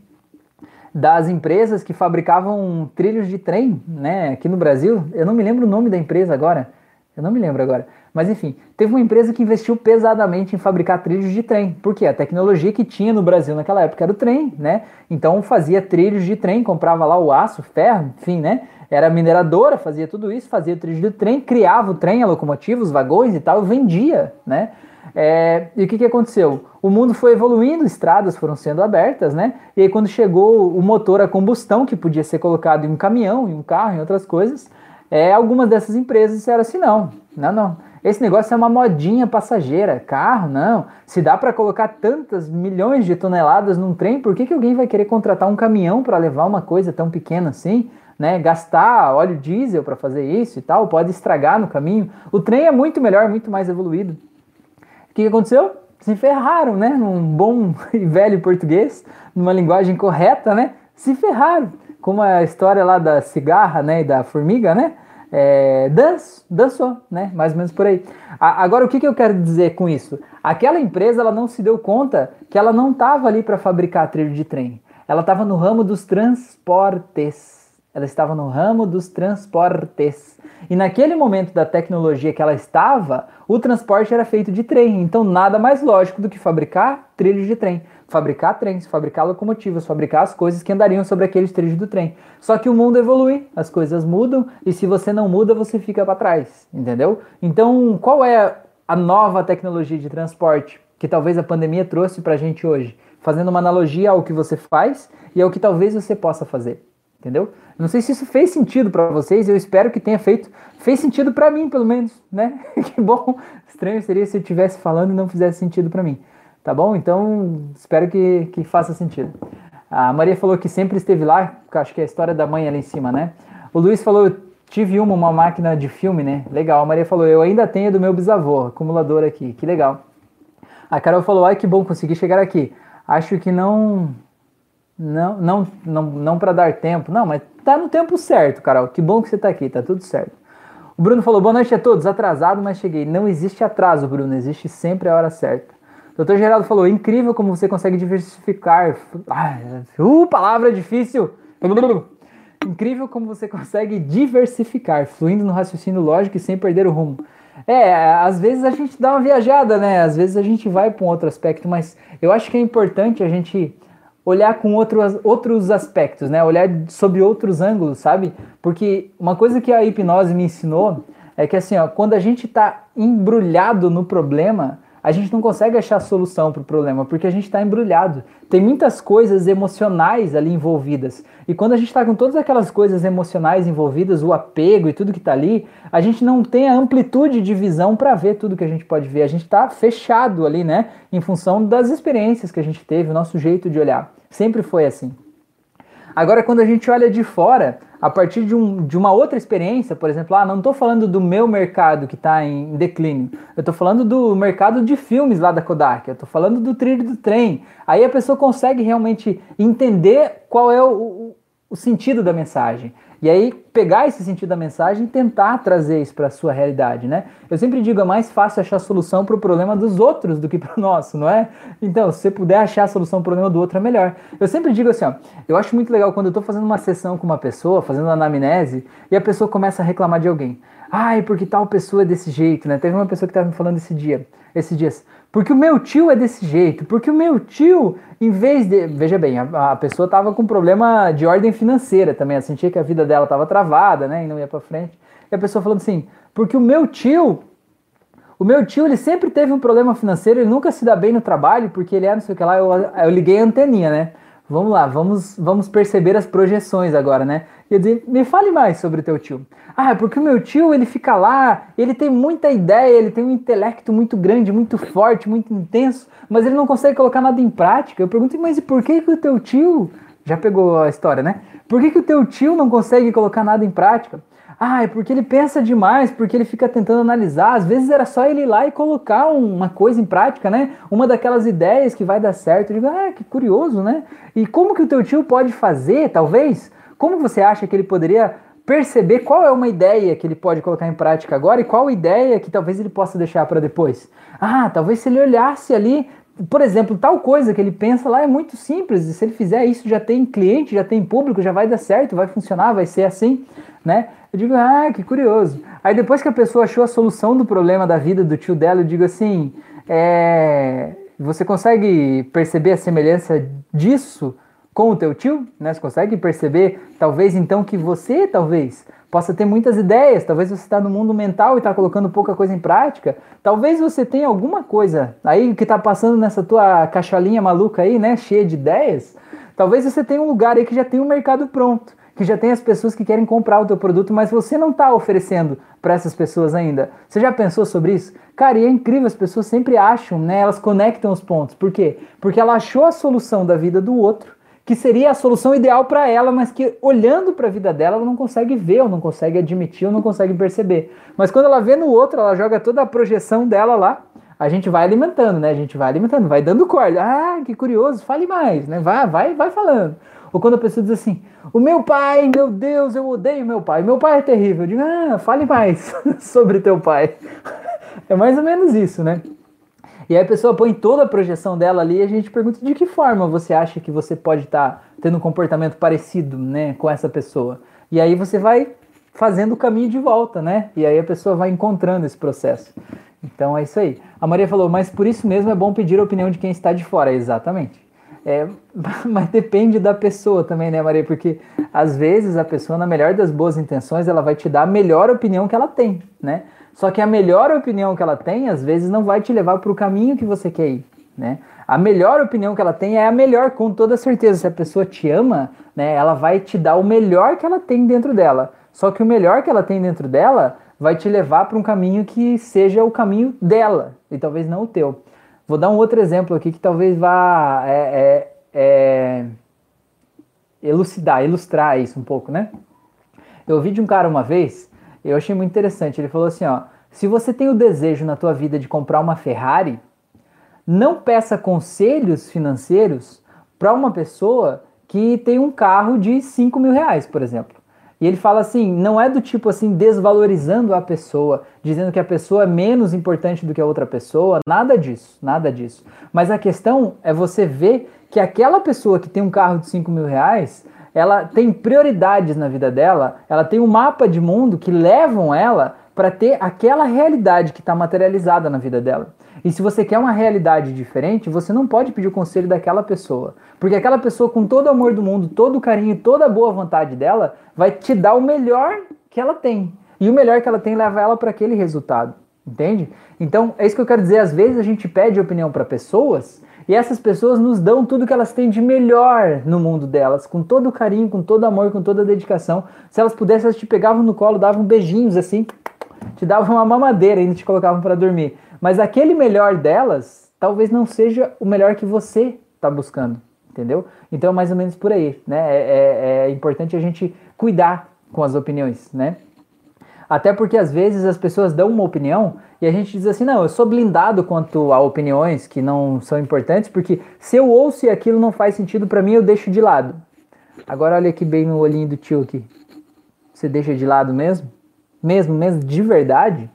Speaker 1: das empresas que fabricavam trilhos de trem, né? Aqui no Brasil, eu não me lembro o nome da empresa agora Eu não me lembro agora. Mas enfim, teve uma empresa que investiu pesadamente em fabricar trilhos de trem. Porque a tecnologia que tinha no Brasil naquela época era o trem, né? Então fazia trilhos de trem, comprava lá o aço, ferro, enfim, né? Era mineradora, fazia tudo isso, fazia trilhos de trem, criava o trem, a locomotiva, os vagões e tal, vendia, né? É, e o que, que aconteceu? O mundo foi evoluindo, estradas foram sendo abertas, né? E aí quando chegou o motor a combustão, que podia ser colocado em um caminhão, em um carro, em outras coisas, é, algumas dessas empresas disseram assim, não, não, não, esse negócio é uma modinha passageira, carro, não. Se dá para colocar tantas milhões de toneladas num trem, por que, que alguém vai querer contratar um caminhão para levar uma coisa tão pequena assim? Né, gastar óleo diesel para fazer isso e tal, pode estragar no caminho. O trem é muito melhor, muito mais evoluído. O que, que aconteceu? Se ferraram, né? Num bom *laughs* e velho português, numa linguagem correta, né? Se ferraram. Como a história lá da cigarra, né? E da formiga, né? É, danço, dançou, né? Mais ou menos por aí. A, agora, o que, que eu quero dizer com isso? Aquela empresa, ela não se deu conta que ela não estava ali para fabricar trilho de trem. Ela estava no ramo dos transportes. Ela estava no ramo dos transportes. E naquele momento da tecnologia que ela estava, o transporte era feito de trem. Então, nada mais lógico do que fabricar trilhos de trem. Fabricar trens, fabricar locomotivas, fabricar as coisas que andariam sobre aqueles trilhos do trem. Só que o mundo evolui, as coisas mudam, e se você não muda, você fica para trás, entendeu? Então, qual é a nova tecnologia de transporte que talvez a pandemia trouxe para a gente hoje? Fazendo uma analogia ao que você faz e ao que talvez você possa fazer entendeu? Não sei se isso fez sentido para vocês, eu espero que tenha feito, fez sentido para mim, pelo menos, né? *laughs* que bom, estranho seria se eu estivesse falando e não fizesse sentido para mim, tá bom? Então, espero que, que faça sentido. A Maria falou que sempre esteve lá, acho que é a história da mãe ali em cima, né? O Luiz falou, tive uma, uma máquina de filme, né? Legal. A Maria falou, eu ainda tenho do meu bisavô, acumulador aqui, que legal. A Carol falou, ai que bom, consegui chegar aqui. Acho que não não, não, não, não para dar tempo. Não, mas tá no tempo certo, Carol. Que bom que você tá aqui, tá tudo certo. O Bruno falou: boa noite a todos. Atrasado, mas cheguei. Não existe atraso, Bruno. Existe sempre a hora certa. Dr. Geraldo falou: incrível como você consegue diversificar. uh, palavra difícil. Incrível como você consegue diversificar, fluindo no raciocínio lógico e sem perder o rumo. É, às vezes a gente dá uma viajada, né? Às vezes a gente vai para um outro aspecto, mas eu acho que é importante a gente olhar com outros, outros aspectos, né? Olhar sobre outros ângulos, sabe? Porque uma coisa que a hipnose me ensinou é que assim, ó, quando a gente está embrulhado no problema, a gente não consegue achar solução para o problema, porque a gente está embrulhado. Tem muitas coisas emocionais ali envolvidas. E quando a gente está com todas aquelas coisas emocionais envolvidas, o apego e tudo que está ali, a gente não tem a amplitude de visão para ver tudo que a gente pode ver. A gente está fechado ali, né? Em função das experiências que a gente teve, o nosso jeito de olhar. Sempre foi assim. Agora, quando a gente olha de fora, a partir de, um, de uma outra experiência, por exemplo, ah, não estou falando do meu mercado que está em declínio, eu estou falando do mercado de filmes lá da Kodak, eu estou falando do trilho do trem. Aí a pessoa consegue realmente entender qual é o, o, o sentido da mensagem. E aí pegar esse sentido da mensagem e tentar trazer isso para a sua realidade, né? Eu sempre digo, é mais fácil achar solução para o problema dos outros do que para o nosso, não é? Então, se você puder achar a solução para o problema do outro, é melhor. Eu sempre digo assim, ó, eu acho muito legal quando eu estou fazendo uma sessão com uma pessoa, fazendo anamnese, e a pessoa começa a reclamar de alguém. Ai, porque tal pessoa é desse jeito, né? Teve uma pessoa que estava me falando esse dia, esses dias. Porque o meu tio é desse jeito, porque o meu tio, em vez de. Veja bem, a, a pessoa estava com problema de ordem financeira também, ela sentia que a vida dela estava travada, né, e não ia para frente. E a pessoa falando assim: porque o meu tio. O meu tio, ele sempre teve um problema financeiro, ele nunca se dá bem no trabalho, porque ele é não sei o que lá. Eu, eu liguei a anteninha, né? Vamos lá, vamos, vamos perceber as projeções agora, né? Disse, me fale mais sobre o teu tio. Ah, porque o meu tio, ele fica lá, ele tem muita ideia, ele tem um intelecto muito grande, muito forte, muito intenso, mas ele não consegue colocar nada em prática. Eu pergunto, mas e por que, que o teu tio... Já pegou a história, né? Por que, que o teu tio não consegue colocar nada em prática? Ah, é porque ele pensa demais, porque ele fica tentando analisar. Às vezes era só ele ir lá e colocar uma coisa em prática, né? Uma daquelas ideias que vai dar certo. Eu digo, ah, que curioso, né? E como que o teu tio pode fazer, talvez? Como você acha que ele poderia perceber qual é uma ideia que ele pode colocar em prática agora e qual ideia que talvez ele possa deixar para depois. Ah, talvez se ele olhasse ali por exemplo, tal coisa que ele pensa lá é muito simples, e se ele fizer isso já tem cliente, já tem público, já vai dar certo, vai funcionar, vai ser assim, né? Eu digo, ah, que curioso. Aí depois que a pessoa achou a solução do problema da vida do tio dela, eu digo assim, é, você consegue perceber a semelhança disso com o teu tio? Né? Você consegue perceber, talvez então, que você, talvez, possa ter muitas ideias, talvez você está no mundo mental e está colocando pouca coisa em prática, talvez você tenha alguma coisa aí que está passando nessa tua caixolinha maluca aí, né, cheia de ideias, talvez você tenha um lugar aí que já tem um mercado pronto, que já tem as pessoas que querem comprar o teu produto, mas você não está oferecendo para essas pessoas ainda. Você já pensou sobre isso? Cara, e é incrível, as pessoas sempre acham, né, elas conectam os pontos. Por quê? Porque ela achou a solução da vida do outro, que seria a solução ideal para ela, mas que olhando para a vida dela, ela não consegue ver, ou não consegue admitir, ou não consegue perceber. Mas quando ela vê no outro, ela joga toda a projeção dela lá, a gente vai alimentando, né? A gente vai alimentando, vai dando corda. Ah, que curioso, fale mais, né? Vai, vai, vai falando. Ou quando a pessoa diz assim: "O meu pai, meu Deus, eu odeio meu pai. Meu pai é terrível". Eu digo: "Ah, fale mais *laughs* sobre teu pai". *laughs* é mais ou menos isso, né? E aí a pessoa põe toda a projeção dela ali e a gente pergunta de que forma você acha que você pode estar tá tendo um comportamento parecido, né, com essa pessoa. E aí você vai fazendo o caminho de volta, né? E aí a pessoa vai encontrando esse processo. Então é isso aí. A Maria falou, mas por isso mesmo é bom pedir a opinião de quem está de fora. Exatamente. É, *laughs* mas depende da pessoa também, né, Maria? Porque às vezes a pessoa, na melhor das boas intenções, ela vai te dar a melhor opinião que ela tem, né? Só que a melhor opinião que ela tem, às vezes, não vai te levar para o caminho que você quer ir, né? A melhor opinião que ela tem é a melhor, com toda certeza. Se a pessoa te ama, né, ela vai te dar o melhor que ela tem dentro dela. Só que o melhor que ela tem dentro dela vai te levar para um caminho que seja o caminho dela e talvez não o teu. Vou dar um outro exemplo aqui que talvez vá é, é, é, elucidar, ilustrar isso um pouco, né? Eu ouvi de um cara uma vez eu achei muito interessante. Ele falou assim, ó, se você tem o desejo na tua vida de comprar uma Ferrari, não peça conselhos financeiros para uma pessoa que tem um carro de 5 mil reais, por exemplo. E ele fala assim, não é do tipo assim, desvalorizando a pessoa, dizendo que a pessoa é menos importante do que a outra pessoa, nada disso, nada disso. Mas a questão é você ver que aquela pessoa que tem um carro de 5 mil reais, ela tem prioridades na vida dela, ela tem um mapa de mundo que levam ela para ter aquela realidade que está materializada na vida dela. E se você quer uma realidade diferente, você não pode pedir o conselho daquela pessoa. Porque aquela pessoa, com todo o amor do mundo, todo o carinho, toda a boa vontade dela, vai te dar o melhor que ela tem. E o melhor que ela tem leva ela para aquele resultado. Entende? Então, é isso que eu quero dizer. Às vezes a gente pede opinião para pessoas e essas pessoas nos dão tudo que elas têm de melhor no mundo delas, com todo o carinho, com todo amor, com toda dedicação. Se elas pudessem, elas te pegavam no colo, davam beijinhos assim, te davam uma mamadeira e te colocavam para dormir. Mas aquele melhor delas talvez não seja o melhor que você está buscando, entendeu? Então é mais ou menos por aí, né? É, é, é importante a gente cuidar com as opiniões, né? Até porque às vezes as pessoas dão uma opinião e a gente diz assim: não, eu sou blindado quanto a opiniões que não são importantes, porque se eu ouço e aquilo não faz sentido para mim, eu deixo de lado. Agora olha aqui bem no olhinho do tio aqui. Você deixa de lado mesmo? Mesmo, mesmo de verdade?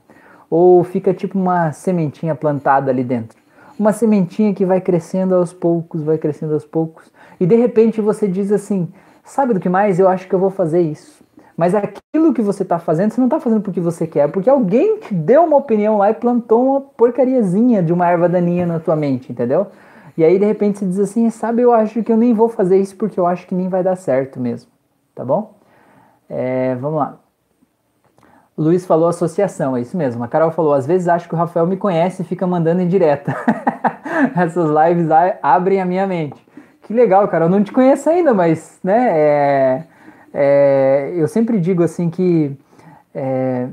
Speaker 1: Ou fica tipo uma sementinha plantada ali dentro? Uma sementinha que vai crescendo aos poucos, vai crescendo aos poucos. E de repente você diz assim: sabe do que mais? Eu acho que eu vou fazer isso. Mas aquilo que você está fazendo, você não está fazendo porque você quer, é porque alguém te deu uma opinião lá e plantou uma porcariazinha de uma erva daninha na tua mente, entendeu? E aí de repente você diz assim, sabe, eu acho que eu nem vou fazer isso porque eu acho que nem vai dar certo mesmo, tá bom? É, vamos lá. Luiz falou associação, é isso mesmo. A Carol falou, às vezes acho que o Rafael me conhece e fica mandando em direta. *laughs* Essas lives abrem a minha mente. Que legal, cara. Eu não te conheço ainda, mas, né, é é, eu sempre digo assim que é,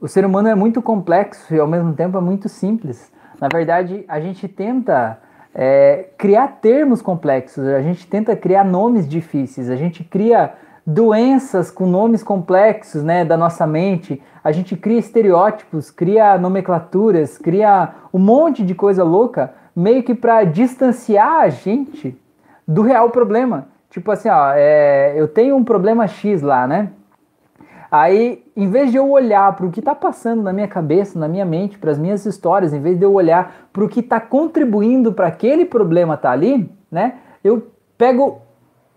Speaker 1: o ser humano é muito complexo e ao mesmo tempo é muito simples. Na verdade, a gente tenta é, criar termos complexos, a gente tenta criar nomes difíceis, a gente cria doenças com nomes complexos né, da nossa mente, a gente cria estereótipos, cria nomenclaturas, cria um monte de coisa louca, meio que para distanciar a gente do real problema. Tipo assim, ó, é, eu tenho um problema X lá, né? Aí, em vez de eu olhar para o que está passando na minha cabeça, na minha mente, para as minhas histórias, em vez de eu olhar para o que está contribuindo para aquele problema estar tá ali, né? Eu pego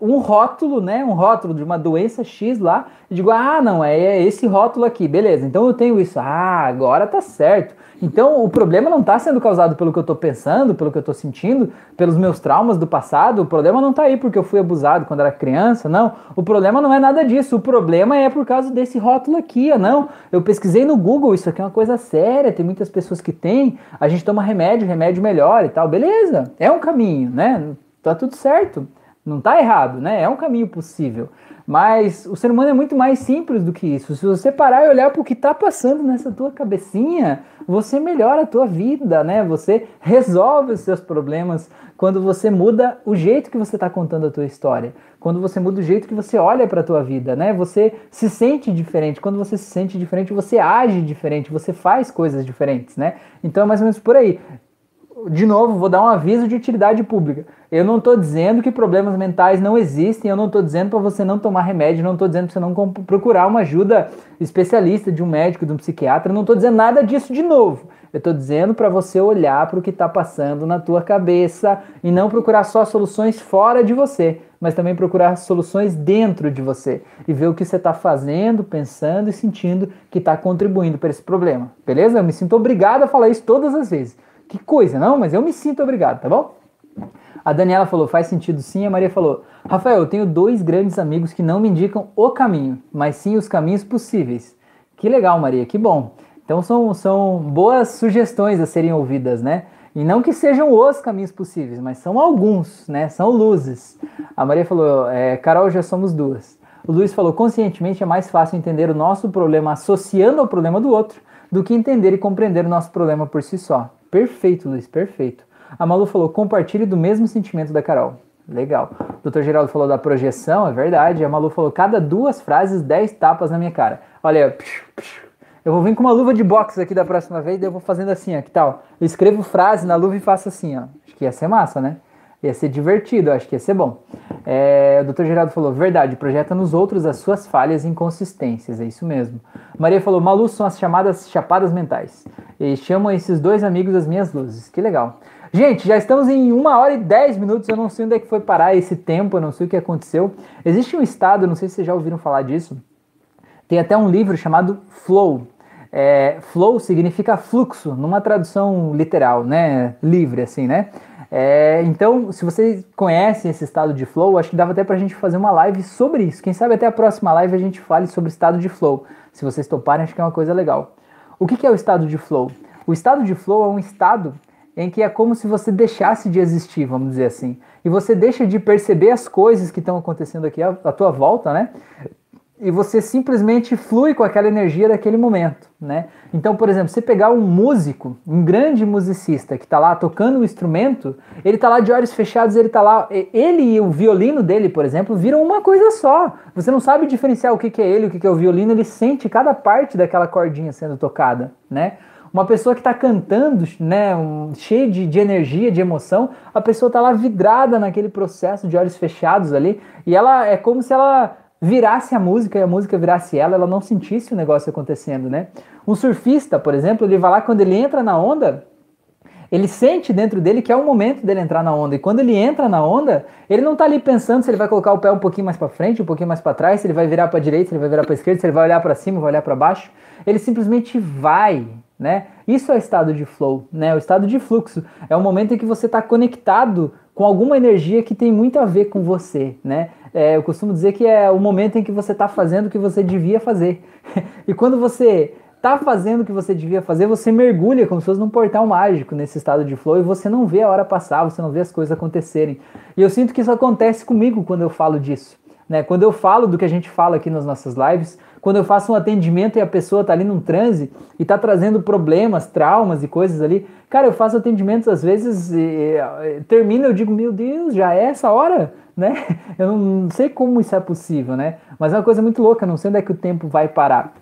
Speaker 1: um rótulo, né? Um rótulo de uma doença X lá, e digo, ah, não, é, é esse rótulo aqui, beleza. Então eu tenho isso. Ah, agora tá certo. Então o problema não está sendo causado pelo que eu estou pensando, pelo que eu estou sentindo, pelos meus traumas do passado. O problema não está aí porque eu fui abusado quando era criança, não. O problema não é nada disso. O problema é por causa desse rótulo aqui, ó. Não, eu pesquisei no Google, isso aqui é uma coisa séria, tem muitas pessoas que têm. A gente toma remédio, remédio melhor e tal. Beleza, é um caminho, né? Tá tudo certo. Não está errado, né? É um caminho possível. Mas o ser humano é muito mais simples do que isso. Se você parar e olhar para o que está passando nessa tua cabecinha, você melhora a tua vida, né? Você resolve os seus problemas quando você muda o jeito que você está contando a tua história. Quando você muda o jeito que você olha para a tua vida, né? Você se sente diferente. Quando você se sente diferente, você age diferente, você faz coisas diferentes, né? Então é mais ou menos por aí de novo, vou dar um aviso de utilidade pública. Eu não estou dizendo que problemas mentais não existem, eu não estou dizendo para você não tomar remédio, não estou dizendo para você não procurar uma ajuda especialista de um médico, de um psiquiatra, não estou dizendo nada disso de novo. Eu estou dizendo para você olhar para o que está passando na tua cabeça e não procurar só soluções fora de você, mas também procurar soluções dentro de você e ver o que você está fazendo, pensando e sentindo que está contribuindo para esse problema. Beleza? Eu me sinto obrigado a falar isso todas as vezes. Que coisa, não? Mas eu me sinto obrigado, tá bom? A Daniela falou, faz sentido sim. A Maria falou, Rafael, eu tenho dois grandes amigos que não me indicam o caminho, mas sim os caminhos possíveis. Que legal, Maria, que bom. Então são, são boas sugestões a serem ouvidas, né? E não que sejam os caminhos possíveis, mas são alguns, né? São luzes. A Maria falou, é, Carol, já somos duas. O Luiz falou, conscientemente é mais fácil entender o nosso problema associando ao problema do outro do que entender e compreender o nosso problema por si só. Perfeito, Luiz, perfeito. A Malu falou: compartilhe do mesmo sentimento da Carol. Legal. O Dr. Geraldo falou da projeção, é verdade. A Malu falou: cada duas frases, dez tapas na minha cara. Olha, eu vou vir com uma luva de boxe aqui da próxima vez, daí eu vou fazendo assim, ó, que tal? Eu escrevo frase na luva e faço assim, ó. Acho que ia ser massa, né? Ia ser divertido, acho que ia ser bom. É, o Dr. Geraldo falou, verdade, projeta nos outros as suas falhas e inconsistências, é isso mesmo. Maria falou, Malu são as chamadas chapadas mentais. E chamam esses dois amigos as minhas luzes. Que legal. Gente, já estamos em uma hora e dez minutos, eu não sei onde é que foi parar esse tempo, eu não sei o que aconteceu. Existe um estado, não sei se vocês já ouviram falar disso, tem até um livro chamado Flow. É, flow significa fluxo, numa tradução literal, né? Livre, assim, né? É, então, se vocês conhecem esse estado de flow, acho que dava até pra gente fazer uma live sobre isso. Quem sabe até a próxima live a gente fale sobre estado de flow. Se vocês toparem, acho que é uma coisa legal. O que, que é o estado de flow? O estado de flow é um estado em que é como se você deixasse de existir, vamos dizer assim. E você deixa de perceber as coisas que estão acontecendo aqui à, à tua volta, né? E você simplesmente flui com aquela energia daquele momento, né? Então, por exemplo, você pegar um músico, um grande musicista que está lá tocando um instrumento, ele está lá de olhos fechados, ele está lá, ele e o violino dele, por exemplo, viram uma coisa só. Você não sabe diferenciar o que, que é ele, o que, que é o violino, ele sente cada parte daquela cordinha sendo tocada, né? Uma pessoa que está cantando, né, um, cheia de, de energia, de emoção, a pessoa está lá vidrada naquele processo de olhos fechados ali, e ela é como se ela virasse a música e a música virasse ela, ela não sentisse o negócio acontecendo, né? Um surfista, por exemplo, ele vai lá quando ele entra na onda, ele sente dentro dele que é o momento dele entrar na onda. E quando ele entra na onda, ele não tá ali pensando se ele vai colocar o pé um pouquinho mais para frente, um pouquinho mais para trás, se ele vai virar para direita, se ele vai virar para esquerda, se ele vai olhar para cima, vai olhar para baixo. Ele simplesmente vai, né? Isso é estado de flow, né? O estado de fluxo é o momento em que você está conectado com alguma energia que tem muito a ver com você, né? É, eu costumo dizer que é o momento em que você está fazendo o que você devia fazer. *laughs* e quando você está fazendo o que você devia fazer, você mergulha como se fosse num portal mágico nesse estado de flow e você não vê a hora passar, você não vê as coisas acontecerem. E eu sinto que isso acontece comigo quando eu falo disso. Né? Quando eu falo do que a gente fala aqui nas nossas lives, quando eu faço um atendimento e a pessoa está ali num transe e está trazendo problemas, traumas e coisas ali, cara, eu faço atendimentos às vezes, e, e, termina eu digo, meu Deus, já é essa hora? *laughs* né? Eu não sei como isso é possível, né? Mas é uma coisa muito louca, não sei onde é que o tempo vai parar.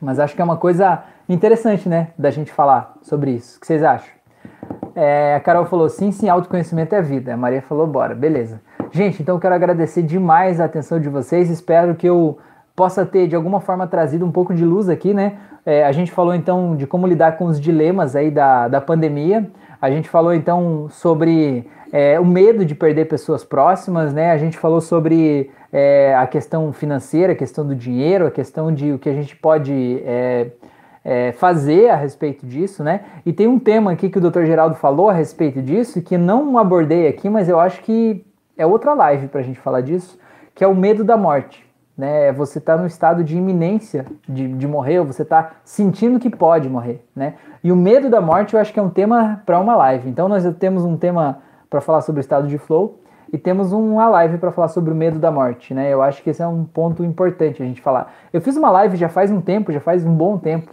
Speaker 1: Mas acho que é uma coisa interessante, né, da gente falar sobre isso. O que vocês acham? É, a Carol falou, sim, sim, autoconhecimento é vida. A Maria falou, bora, beleza. Gente, então eu quero agradecer demais a atenção de vocês. Espero que eu possa ter de alguma forma trazido um pouco de luz aqui, né? É, a gente falou então de como lidar com os dilemas aí da, da pandemia. A gente falou então sobre é, o medo de perder pessoas próximas, né? A gente falou sobre é, a questão financeira, a questão do dinheiro, a questão de o que a gente pode é, é, fazer a respeito disso, né? E tem um tema aqui que o Dr. Geraldo falou a respeito disso, que não abordei aqui, mas eu acho que é outra live para a gente falar disso, que é o medo da morte. Né? Você está no estado de iminência de, de morrer, ou você está sentindo que pode morrer. Né? E o medo da morte eu acho que é um tema para uma live. Então nós temos um tema para falar sobre o estado de flow e temos uma live para falar sobre o medo da morte. Né? Eu acho que esse é um ponto importante a gente falar. Eu fiz uma live já faz um tempo, já faz um bom tempo,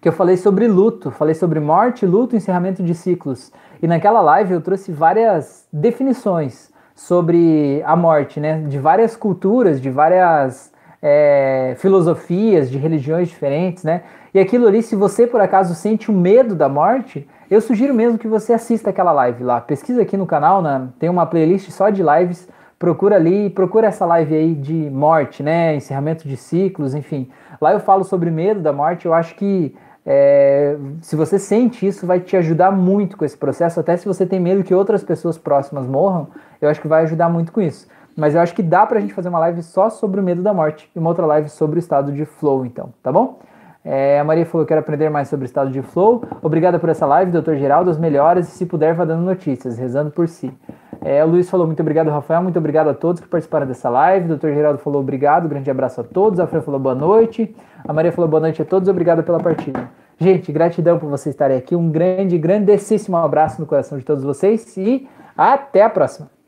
Speaker 1: que eu falei sobre luto, falei sobre morte, luto, encerramento de ciclos. E naquela live eu trouxe várias definições sobre a morte, né? De várias culturas, de várias é, filosofias, de religiões diferentes, né? E aquilo ali, se você por acaso sente o medo da morte, eu sugiro mesmo que você assista aquela live lá. Pesquisa aqui no canal, né? tem uma playlist só de lives. Procura ali, procura essa live aí de morte, né? Encerramento de ciclos, enfim. Lá eu falo sobre medo da morte. Eu acho que é, se você sente isso, vai te ajudar muito com esse processo. Até se você tem medo que outras pessoas próximas morram, eu acho que vai ajudar muito com isso. Mas eu acho que dá pra gente fazer uma live só sobre o medo da morte e uma outra live sobre o estado de flow, então, tá bom? É, a Maria falou: quero aprender mais sobre o estado de flow. Obrigada por essa live, doutor Geraldo. As melhores e se puder, vá dando notícias, rezando por si. É, o Luiz falou: muito obrigado, Rafael. Muito obrigado a todos que participaram dessa live. O doutor Geraldo falou: obrigado, grande abraço a todos. A Fran falou: boa noite. A Maria falou: boa noite a todos. Obrigado pela partida. Gente, gratidão por vocês estarem aqui. Um grande, grandessíssimo abraço no coração de todos vocês e até a próxima.